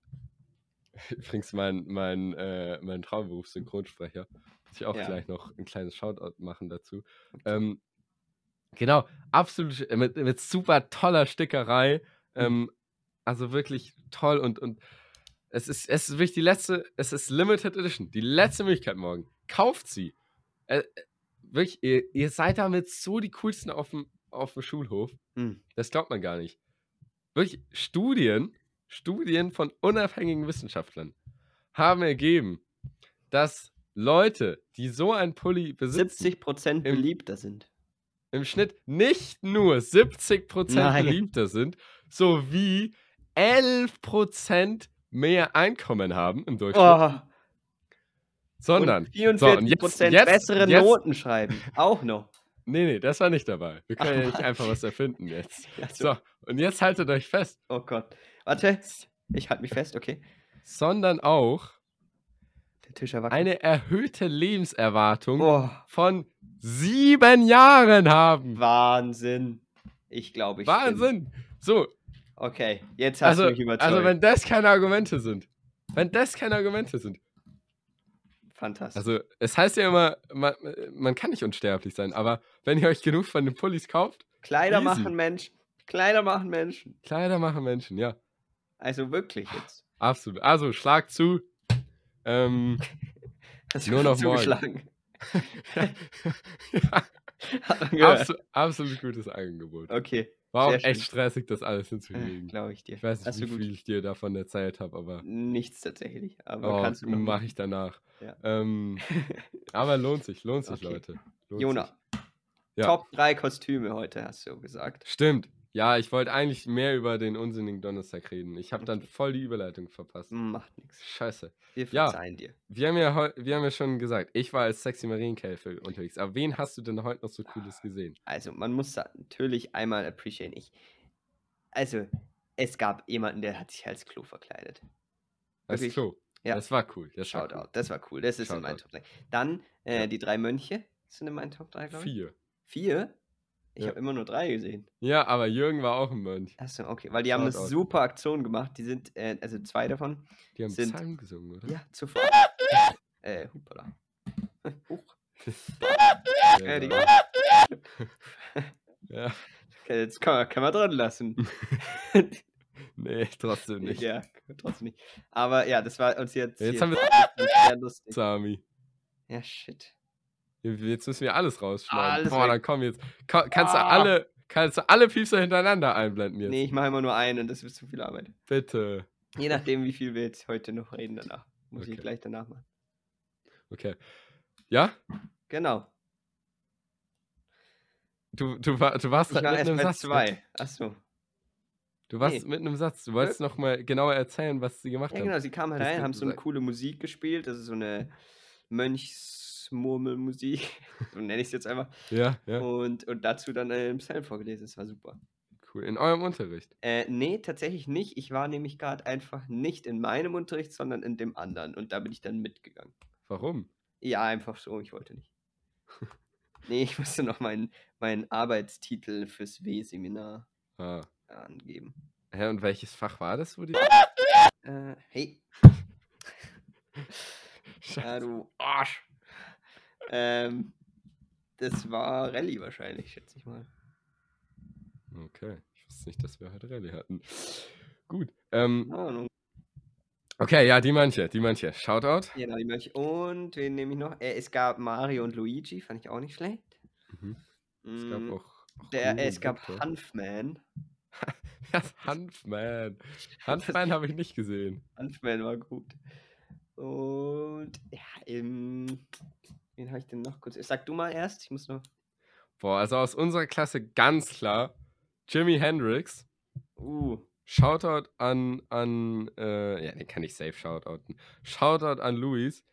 übrigens, mein, mein, äh, mein Traumberuf Synchronsprecher. Muss ich auch Ja. gleich noch ein kleines Shoutout machen dazu. Ähm, genau, absolut äh, mit, mit super toller Stickerei. Ähm, also wirklich toll und, und es ist, es ist wirklich die letzte, es ist Limited Edition, die letzte Möglichkeit morgen. Kauft sie. Äh, äh, wirklich, ihr, ihr seid damit so die coolsten auf dem, auf dem Schulhof. Hm. Das glaubt man gar nicht. Wirklich, Studien, Studien von unabhängigen Wissenschaftlern haben ergeben, dass Leute, die so ein Pulli besitzen, 70% Im- beliebter sind. im Schnitt nicht nur 70% Nein. beliebter sind, sowie 11% mehr Einkommen haben im Durchschnitt, Oh, sondern, und so, und 44% jetzt- jetzt- bessere jetzt- Noten schreiben. Auch noch. nee, nee, das war nicht dabei. Wir können Ach, ja nicht einfach was erfinden jetzt. So, und jetzt haltet euch fest, Oh Gott. Warte. Ich halte mich fest, okay. sondern auch eine erhöhte Lebenserwartung Oh, von sieben Jahren haben. Wahnsinn. Ich glaube, ich. bin- Wahnsinn. So, Okay, jetzt hast also, du mich überzeugt. also wenn das keine Argumente sind, wenn das keine Argumente sind. Fantastisch. Also es heißt ja immer, man, man kann nicht unsterblich sein, aber wenn ihr euch genug von den Pullis kauft, Kleider easy. machen Menschen. Kleider machen Menschen. Kleider machen Menschen, ja, Also wirklich jetzt. absolut. Also schlag zu. Ähm, Hast Nur noch morgen. zugeschlagen. ja, absolut, absolut gutes Angebot. Okay, War auch echt stressig, das alles hinzukriegen. glaube ich dir. Ich weiß Hast nicht, du wie viel ich dir davon erzählt habe, aber Nichts tatsächlich. Aber oh, kannst du mache ich danach. Ja. Ähm, aber lohnt sich, lohnt sich, Okay. Leute. Lohnt Jona, sich. Ja. Top 3 Kostüme heute, hast du gesagt. Stimmt. Ja, ich wollte eigentlich mehr über den unsinnigen Donnerstag reden. Ich habe dann Okay. voll die Überleitung verpasst. Macht nichts. Scheiße. Wir Ja. verzeihen dir. Wir haben, ja wir haben ja schon gesagt, ich war als sexy Marienkäfer unterwegs. Aber wen hast du denn heute noch so cooles gesehen? Also, man muss da natürlich einmal appreciaten. Ich, also, es gab jemanden, der hat sich als Klo verkleidet. Als Wirklich? Klo. Ja. Das war cool. Das war Shoutout. cool. Das war cool. Das ist in meinen Shoutout. Top 3. Dann äh, Ja. die drei Mönche sind in meinen Top 3, glaube ich. Vier. Vier? Ich Ja. habe immer nur drei gesehen. Ja, aber Jürgen war auch ein Mönch. Achso, okay. Weil die haben eine Shoutout. super Aktion gemacht. Die sind, äh, also zwei davon, Die haben Sind- Psalm gesungen, oder? ja, zuvor. äh, hupala. Huch. Ja, Äh, die- ja. Okay, jetzt kann man, kann man drin lassen. Nee, trotzdem nicht. Ja, trotzdem nicht. Aber ja, das war uns jetzt, Jetzt hier haben wir sehr lustig. Sami. Ja, shit. Jetzt müssen wir alles rausschneiden. Alles Boah, weg. dann komm jetzt. Ko- Kannst du Ah. alle, kannst du alle Piepser hintereinander einblenden jetzt? Nee, ich mache immer nur einen und das ist zu viel Arbeit. Bitte. Je nachdem, wie viel wir jetzt heute noch reden danach. Muss ich Okay. gleich danach machen. Okay. Ja? Genau. Du, du, war, du warst Ich halt mitten im erst mal Satz. zwei. Achso. Du warst Nee. mitten im Satz. Du wolltest noch mal genauer erzählen, was sie gemacht Ja, haben. genau. Sie kamen halt rein, wird haben so eine coole Musik gespielt. Das ist so eine Mönchsmurmelmusik. so nenne ich es jetzt einfach. Ja, ja. Und, und dazu dann äh, im Psalm vorgelesen. Das war super. Cool. In eurem Unterricht. Äh, nee, tatsächlich nicht. Ich war nämlich gerade einfach nicht in meinem Unterricht, sondern in dem anderen. Und da bin ich dann mitgegangen. Warum? Ja, einfach so. Ich wollte nicht. nee, ich musste noch meinen meinen Arbeitstitel fürs W-Seminar Ah. angeben. Hä, und welches Fach war das, wo die. Äh, hey, ja, Scheiße. du Arsch. Ähm, das war Rallye wahrscheinlich, schätze ich mal. Okay. Ich wusste nicht, dass wir heute Rallye hatten. Gut. Ähm, Ahnung. okay, ja, die manche, die manche. Shoutout. Genau, die ich. Und wen nehme ich noch? Äh, es gab Mario und Luigi, fand ich auch nicht schlecht. Mhm. Es gab Mm, auch. auch der, äh, es gab. Hanfman. Das Hanfman. Hanfman habe ich nicht gesehen. Hanfman war gut. Und ja, ähm, wen habe ich denn noch kurz? Sag du mal erst, ich muss noch. Boah, also aus unserer Klasse ganz klar Jimi Hendrix. Uh, Shoutout an, an äh, ja, den kann ich safe shoutouten. Shoutout an Luis,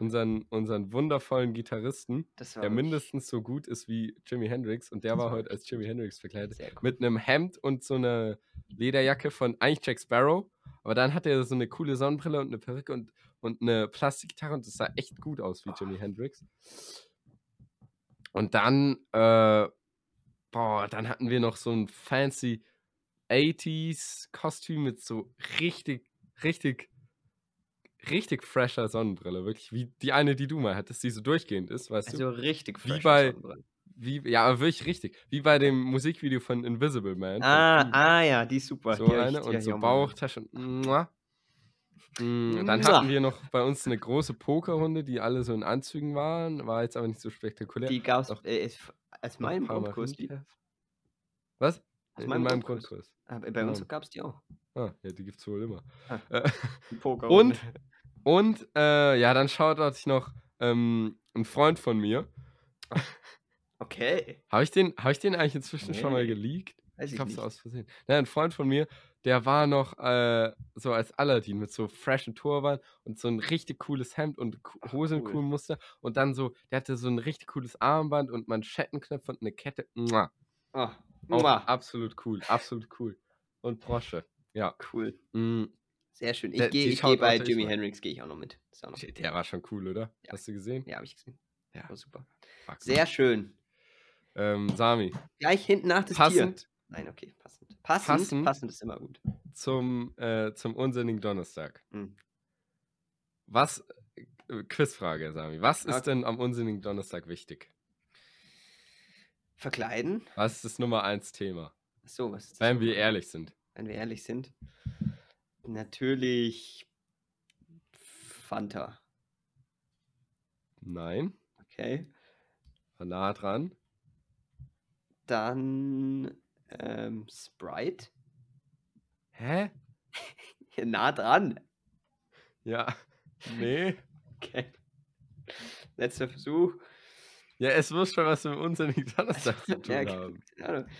unseren, unseren wundervollen Gitarristen, der mindestens so gut ist wie Jimi Hendrix. Und der war war heute als Jimi Hendrix verkleidet. sehr cool. Mit einem Hemd und so einer Lederjacke von eigentlich Jack Sparrow. Aber dann hat er so eine coole Sonnenbrille und eine Perücke und, und eine Plastikgitarre und das sah echt gut aus wie Jimi Hendrix. Und dann, äh, boah, dann hatten wir noch so ein fancy 80s-Kostüm mit so richtig, richtig, richtig fresher Sonnenbrille. Wirklich wie die eine, die du mal hattest, die so durchgehend ist, weißt du? Also richtig Wie fresh bei- Sonnenbrille. Wie, ja, aber wirklich richtig. Wie bei dem Musikvideo von Invisible Man. Ah, ah ja, die ist super. So die eine und so. Bauchtasche. und Mm, Dann Mua. hatten wir noch bei uns eine große Pokerrunde, die alle so in Anzügen waren. War jetzt aber nicht so spektakulär. Die gab es äh, ist- als ein meinem Grundkurs. Was? aus In meinem meinem Grundkurs. Grundkurs. aber bei uns Genau. gab es die auch. Ah, ja, die gibt's wohl immer. Ah. Äh, Die Poker Und, und, äh, ja, dann schaut ich noch ähm, einen Freund von mir. Okay. Habe ich, den- hab ich den eigentlich inzwischen schon mal Nee. geleakt? Weiß Ich ich glaube, nicht. aus Versehen. Nein, ein Freund von mir, der war noch äh, so als Aladdin mit so freshen Turban und so ein richtig cooles Hemd und Hose cool. coolem Muster. Und dann so, der hatte so ein richtig cooles Armband und Manschettenknöpfe und eine Kette. Mua. Oh, Mua. absolut cool, absolut cool. Und Brosche. Ja. Cool. Mm, Sehr schön. Ich gehe geh bei Jimi. Hendrix, gehe ich auch noch mit. Auch noch, der war schon cool, oder? Ja. Hast du gesehen? ja, habe ich gesehen. Ja. War super. War cool. Sehr schön. Ähm, Sami, Gleich hinten nach das Tier. passend Nein, okay, passend. Passend, Passend. ist immer gut. zum, äh, zum unsinnigen Donnerstag. Hm. Was, äh, Quizfrage, Sami, was ist Okay. denn am unsinnigen Donnerstag wichtig? Verkleiden? Was ist das Nummer eins Thema? So, was ist das? Wenn wir ehrlich sind. Wenn wir ehrlich sind. Natürlich Fanta. Nein, Okay. war nah dran. Dann ähm, Sprite. Hä? Nah dran. Ja, nee. Okay. Letzter Versuch. Ja, es muss schon was mit unsinnigen Donnerstag zu tun Ja, haben. keine Ahnung.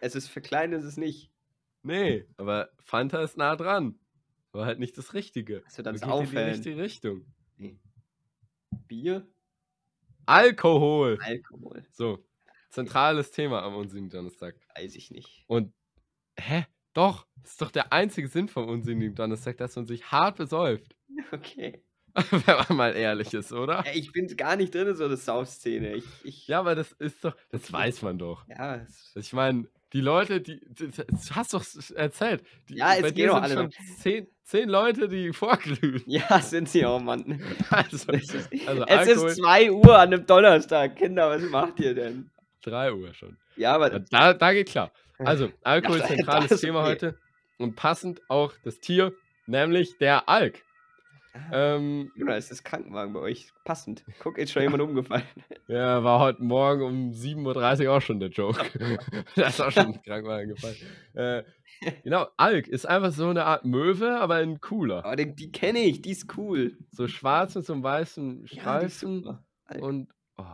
Es ist für klein, ist es nicht. Nee, aber Fanta ist nah dran. Aber halt nicht das Richtige. Also dann ist geht in die richtige Richtung. Nee. Bier, Alkohol. Alkohol. So, zentrales Thema am unsinnigen Donnerstag. Weiß ich nicht. Und, hä? Doch, das ist doch der einzige Sinn vom unsinnigen Donnerstag, dass man sich hart besäuft. Okay. Wenn man mal ehrlich ist, oder? Ich bin gar nicht drin in so eine Saufszene. Ich, ich, Ja, aber das ist doch, das weiß man doch. ja, es, Ich meine, die Leute, die, du hast doch s- erzählt. Die, Ja, es gehen doch alle schon zehn, zehn Leute, die vorglühen. ja, sind sie auch, Mann. Also, also es Alkohol, ist 2 Uhr an einem Donnerstag. Kinder, was macht ihr denn? 3 Uhr schon. Ja, aber Da, da geht klar. Also, Alkohol Ja, zentrales ist Thema okay. heute. und passend auch das Tier, nämlich der Alk. Ah, Ähm, Oder ist das Krankenwagen bei euch? Passend. Guck, ist schon jemand umgefallen. ja, war heute Morgen um 7.30 Uhr auch schon der Joke. da ist auch schon ein Krankenwagen gefallen. Äh, genau, Alk ist einfach so eine Art Möwe, aber ein cooler. Oh, die, die kenne ich, die ist cool. So schwarz mit so einem weißen Ja, ist Streifen. Alk. und oh.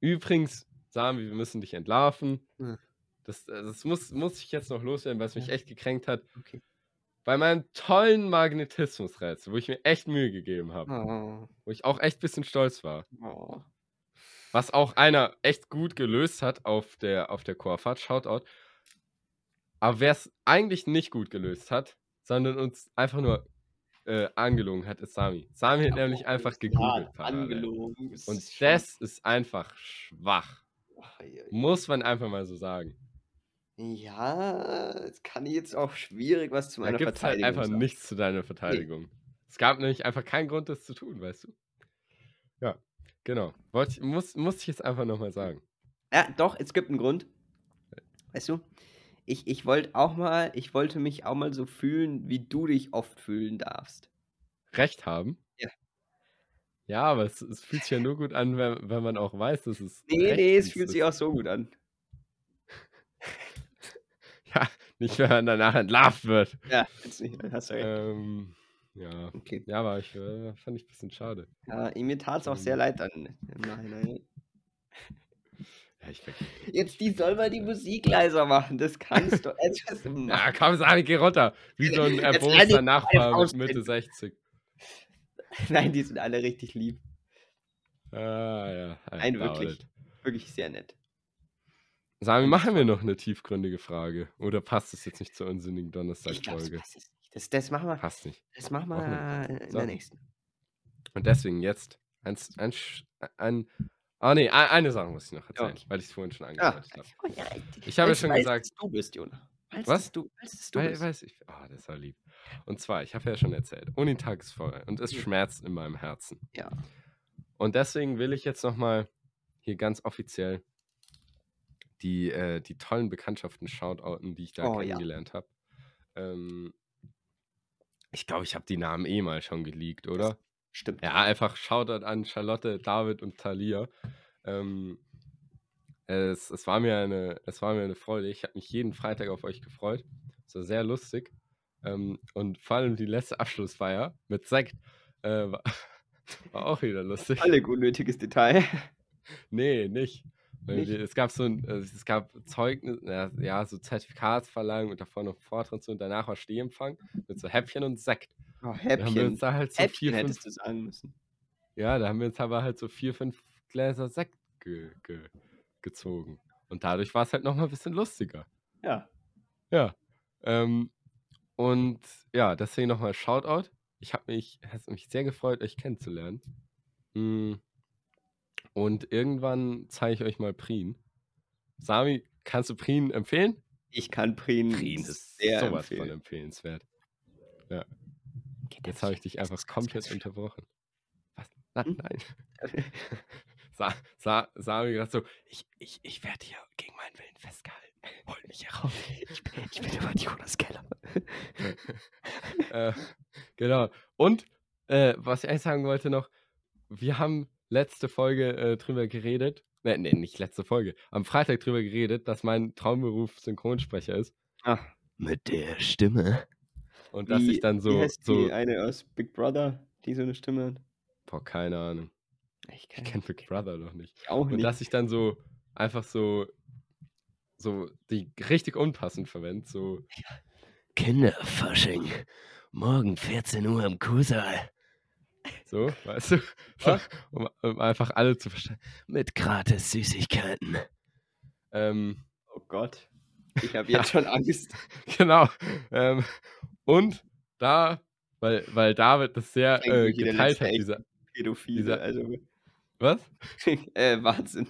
übrigens, Sami, wir müssen dich entlarven. Ja. Das, äh, das muss, muss ich jetzt noch loswerden, weil es mich Ja. echt gekränkt hat. Okay. Bei meinem tollen Magnetismusrätsel, wo ich mir echt Mühe gegeben habe, Oh, wo ich auch echt ein bisschen stolz war, oh. was auch einer echt gut gelöst hat auf der, auf der Chorfahrt, Shoutout. Aber wer es eigentlich nicht gut gelöst hat, sondern uns einfach nur äh, angelogen hat, ist Sami. Sami hat nämlich einfach Ja, gegoogelt. angelogen. Und das ist einfach schwach. Muss man einfach mal so sagen. Ja, das kann ich jetzt auch schwierig was zu Da meiner gibt es halt Verteidigung einfach sagen. nichts zu deiner Verteidigung. Es gab nämlich einfach keinen Grund, das zu tun, weißt du? Ja, genau. Wollte ich, muss, muss ich jetzt einfach nochmal sagen. Ja, doch, es gibt einen Grund. Weißt du, ich, ich wollte auch mal, ich wollte mich auch mal so fühlen, wie du dich oft fühlen darfst. Recht haben? Ja. Aber es, es fühlt sich ja nur gut an, wenn, wenn man auch weiß, dass es. Nee, nee, es fühlt ist. sich auch so gut an. Ja, nicht, wenn man danach entlarvt wird. Ja, jetzt nicht, hast du recht. Ähm, ja. Okay. Ja, aber ich äh, fand ich ein bisschen schade. Ja, mir tat es auch sehr Ähm. leid dann im Nachhinein. Ja, ich. Jetzt, die soll mal die Musik leiser machen. Das kannst du. Ja, komm, Sami, geh runter. Wie so ein erboster Nachbar mit. Mitte 60. Nein, die sind alle richtig lieb. Ah, ja. I Nein, wirklich. Wirklich sehr nett. Sami, machen wir noch eine tiefgründige Frage? Oder passt es jetzt nicht zur unsinnigen das Donnerstag-Folge? nicht. Das, das machen wir, Passt nicht. das machen wir in So. der nächsten. Und deswegen jetzt ein, ein, ein Ah, nee, ein- eine Sache muss ich noch erzählen, Okay. weil ich es vorhin schon Ah, angedeutet habe. oh Ich habe ja schon gesagt, es du bist, Jonah. Was? Du, du weil, bist. weiß ich, ah, das war lieb. Und zwar, ich habe ja schon erzählt, Unitag ist vorbei und es Ja. schmerzt in meinem Herzen. Ja. Und deswegen will ich jetzt nochmal hier ganz offiziell die, äh, die tollen Bekanntschaften shoutouten, die ich da Oh, ja. kennengelernt habe. Ähm, ich glaube, ich habe die Namen eh mal schon geleakt, oder? Stimmt. Ja, einfach Shoutout an Charlotte, David und Thalia. Ähm, es, es, war mir eine, es war mir eine Freude. Ich habe mich jeden Freitag auf euch gefreut. Es war sehr lustig. Ähm, und vor allem die letzte Abschlussfeier mit Sekt äh, war, war auch wieder lustig. Völlig unnötiges Detail. Nee, nicht. Nicht? Es gab so ein, es gab Zeugnis, ja, so Zertifikatsverleihung und davor noch Vortrag und so und danach war Stehempfang mit so Häppchen und Sekt. Oh, Da haben wir Häppchen. uns da halt so Häppchen vier, fünf hättest du sagen müssen. Ja, da haben wir uns aber halt so vier, fünf Gläser Sekt ge ge gezogen. Und dadurch war es halt nochmal ein bisschen lustiger. Ja. Ja. Ähm, und ja, deswegen nochmal Shoutout. Ich habe mich, hat mich sehr gefreut, euch kennenzulernen. Mm. Und irgendwann zeige ich euch mal Prien. Sami, kannst du Prien empfehlen? Ich kann Prien, Prien ist sehr sowas von empfehlen. empfehlenswert. Geht Jetzt habe ich dich einfach komplett unterbrochen. Was? Na, Hm? Nein. Sa Sa Sami gerade so, ich, ich, ich werde hier gegen meinen Willen festgehalten. Holt mich hier raus. Ich bin, ich bin über Jonas Keller. äh, genau. Und äh, was ich eigentlich sagen wollte noch, wir haben letzte Folge äh, drüber geredet, ne, nee, nicht letzte Folge, am Freitag drüber geredet, dass mein Traumberuf Synchronsprecher ist Ach, Mit der Stimme. und dass wie, ich dann wie so, heißt so die eine aus Big Brother, die so eine Stimme hat? boah, keine Ahnung, Ich ich kenn kenne Big Brother noch nicht. ich auch Und nicht. dass ich dann so einfach so, so die richtig unpassend verwende, so, Kinderfasching. Morgen 14 Uhr im Kuhsaal. so, weißt du, um, um einfach alle zu verstehen. Mit gratis Süßigkeiten. Ähm, Oh Gott. Ich habe jetzt schon Angst. genau. Ähm, und da, weil, weil David das sehr äh, geteilt hat, dieser, Pädophile, Dieser- also. Was? äh, Wahnsinn.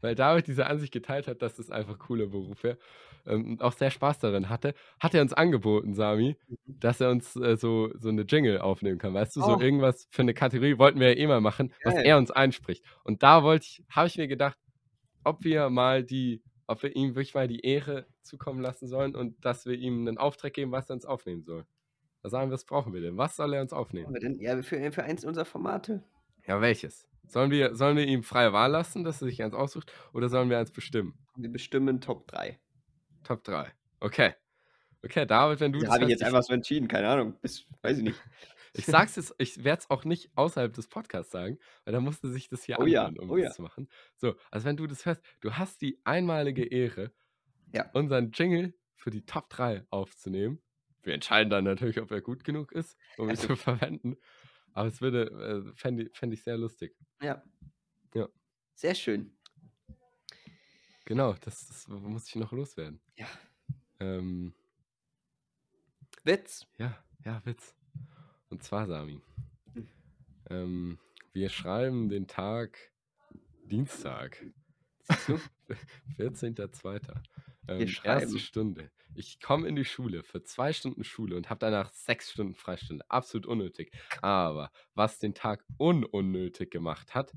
Weil David diese Ansicht geteilt hat, dass das einfach ein cooler Beruf wäre ähm, und auch sehr Spaß darin hatte, hat er uns angeboten, Sami, dass er uns äh, so, so eine Jingle aufnehmen kann, weißt du, so Oh. irgendwas für eine Kategorie wollten wir ja eh mal machen, was er uns einspricht. Und da wollte ich, habe ich mir gedacht, ob wir mal die ob wir ihm wirklich mal die Ehre zukommen lassen sollen und dass wir ihm einen Auftrag geben, was er uns aufnehmen soll. Da sagen wir, was brauchen wir denn? Was soll er uns aufnehmen? Ja, für, für eins unserer Formate. Ja, welches? Sollen wir, sollen wir ihm freie Wahl lassen, dass er sich eins aussucht, oder sollen wir eins bestimmen? Wir bestimmen Top 3. Top 3. Okay. Okay, David, wenn du Da das habe ich jetzt einfach so entschieden, keine Ahnung. Bis, weiß ich nicht. Ich sag's jetzt, ich werde es auch nicht außerhalb des Podcasts sagen, weil da musste sich das hier Oh ja, anhören, um oh das ja. zu machen. So, also wenn du das hörst, du hast die einmalige Ehre, Ja. unseren Jingle für die Top 3 aufzunehmen. Wir entscheiden dann natürlich, ob er gut genug ist, um ihn Also- zu verwenden. Aber es würde, äh, fände fänd ich sehr lustig. Ja. Ja. Sehr schön. Genau, das, das muss ich noch loswerden. Ja. Ähm, Witz. Ja, ja, Witz. Und zwar, Sami. Hm. Ähm, wir schreiben den Tag Dienstag, Siehst du? 14.02. Ähm, erste Stunde. Ich komme in die Schule für zwei Stunden Schule und habe danach sechs Stunden Freistunde. Absolut unnötig. Aber was den Tag ununnötig gemacht hat,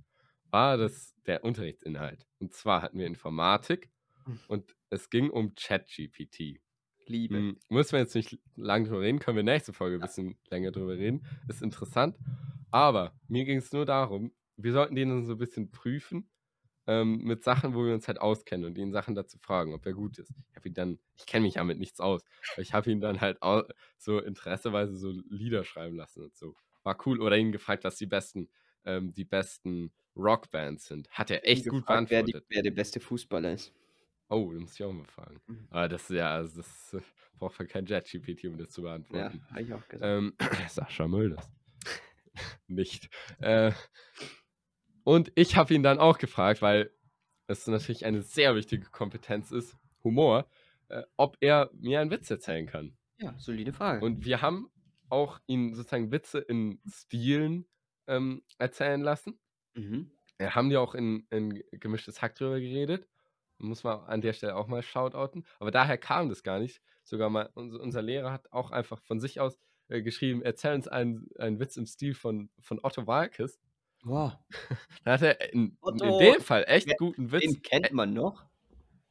war das der Unterrichtsinhalt. Und zwar hatten wir Informatik Hm. und es ging um ChatGPT. Liebe. Hm, müssen wir jetzt nicht lange drüber reden, können wir nächste Folge ein bisschen länger drüber reden. Ist interessant. Aber mir ging es nur darum, wir sollten den so ein bisschen prüfen ähm, mit Sachen, wo wir uns halt auskennen und ihn Sachen dazu fragen, ob er gut ist. Ich habe ihn dann, ich kenne mich ja mit nichts aus, aber ich habe ihn dann halt au- so interesseweise so Lieder schreiben lassen und so. War cool. Oder ihn gefragt, was die besten, ähm, die besten Rockbands sind. Hat er echt gut Gefragt, wer, die, beantwortet. wer der beste Fußballer ist. Oh, das muss ich auch mal fragen. Mhm. Aber das ist ja, also das äh, braucht man kein JetGPT, um das zu Ja, beantworten. habe ich auch gesagt. Ähm, Sascha Mölders. Nicht. Äh, und ich habe ihn dann auch gefragt, weil es natürlich eine sehr wichtige Kompetenz ist, Humor, äh, ob er mir einen Witz erzählen kann. ja, solide Frage. Und wir haben auch ihn sozusagen Witze in Stilen ähm, erzählen lassen. mhm. Wir haben ja auch in, in gemischtes Hack drüber geredet. Muss man an der Stelle auch mal shoutouten. Aber daher kam das gar nicht. Sogar mal, unser, unser Lehrer hat auch einfach von sich aus äh, geschrieben, erzähl uns einen, einen Witz im Stil von, von Otto Walkes. Wow. Da hat er in, in dem Fall echt wer- guten Witz. Den kennt man noch.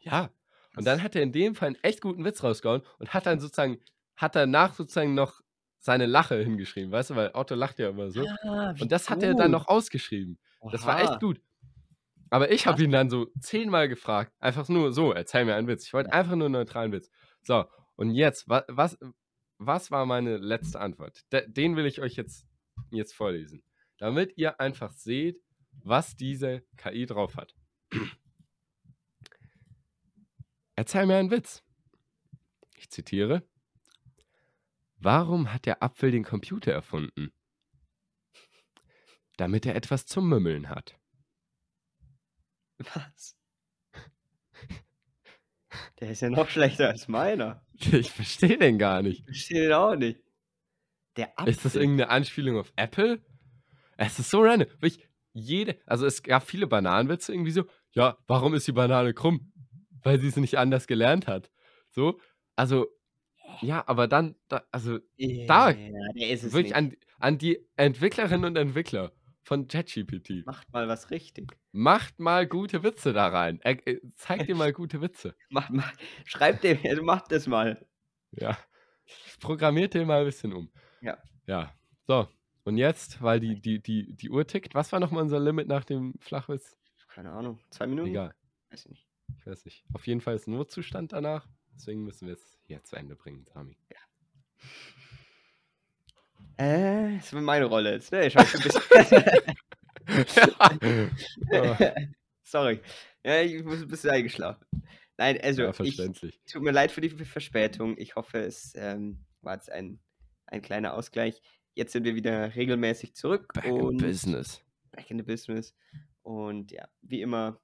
Ja. Und dann hat er in dem Fall einen echt guten Witz rausgehauen und hat dann sozusagen, hat danach sozusagen noch seine Lache hingeschrieben, weißt du, weil Otto lacht ja immer so. Ah, wie Und das hat er dann gut. noch ausgeschrieben. Das war Oha. echt gut. Aber ich habe ihn dann so zehnmal gefragt. Einfach nur so, erzähl mir einen Witz. Ich wollte einfach nur einen neutralen Witz. So, und jetzt, was, was, was war meine letzte Antwort? De, den will ich euch jetzt, jetzt vorlesen. Damit ihr einfach seht, was diese KI drauf hat. Erzähl mir einen Witz. Ich zitiere. Warum hat der Apfel den Computer erfunden? Damit er etwas zum Mümmeln hat. Was? Der ist ja noch schlechter als meiner. Ich verstehe den gar nicht. Ich verstehe den auch nicht. Der Apfel. Ist das irgendeine Anspielung auf Apple? Es ist so random. Wirklich jede, also es gab viele Bananenwitze irgendwie so. Ja, warum ist die Banane krumm? Weil sie es nicht anders gelernt hat. So, also, ja, aber dann, da, also da- ist es wirklich nicht. an, an die Entwicklerinnen und Entwickler von ChatGPT. Macht mal was richtig. Macht mal gute Witze da rein. Er, äh, zeigt dir mal gute Witze. Macht mal. Schreibt dem, macht das mal. Ja. Programmiert den mal ein bisschen um. Ja. Ja. So. Und jetzt, weil die, die, die, die Uhr tickt, was war nochmal unser Limit nach dem Flachwitz? Keine Ahnung. Zwei Minuten? Egal. Weiß ich nicht. Ich weiß nicht. Auf jeden Fall ist Notzustand danach. Deswegen müssen wir es hier zu Ende bringen, Sami. Äh, das war meine Rolle jetzt, ne? Ich weiß ein bisschen. ja, Sorry. Ja, ich muss ein bisschen eingeschlafen. Nein, also, ja, ich, verständlich. tut mir leid für die Verspätung. Ich hoffe, es ähm, war jetzt ein, ein kleiner Ausgleich. Jetzt sind wir wieder regelmäßig zurück Back in business. back in the business. Und ja, wie immer,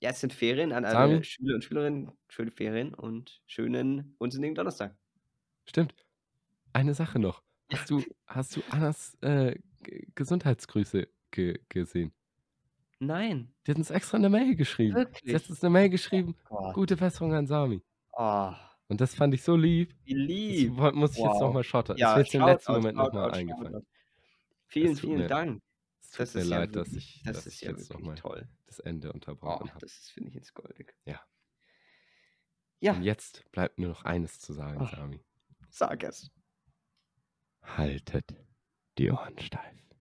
ja, es sind Ferien an alle Sami? Schüler und Schülerinnen. Schöne Ferien und schönen unsinnigen Donnerstag. Stimmt. Eine Sache noch. Hast du, hast du Annas äh, Gesundheitsgrüße ge gesehen? Nein. Die hat uns extra eine Mail geschrieben. Sie Wirklich? hat uns eine Mail geschrieben. Gott. Gute Besserung an Sami. Oh, Und das fand ich so lieb. wie Das lieb. wo- muss ich jetzt Wow. nochmal shotten. Ja, ist mir jetzt im letzten Moment nochmal eingefallen. Vielen, vielen mir- Dank. Es tut Das mir ist ja leid, dass ich, das dass ist ich ja jetzt nochmal toll. das Ende Oh, unterbrochen habe. das finde ich jetzt goldig. Ja. Ja, Und jetzt bleibt nur noch eines zu sagen, Ach. Sami. sag es. Haltet die Ohren steif.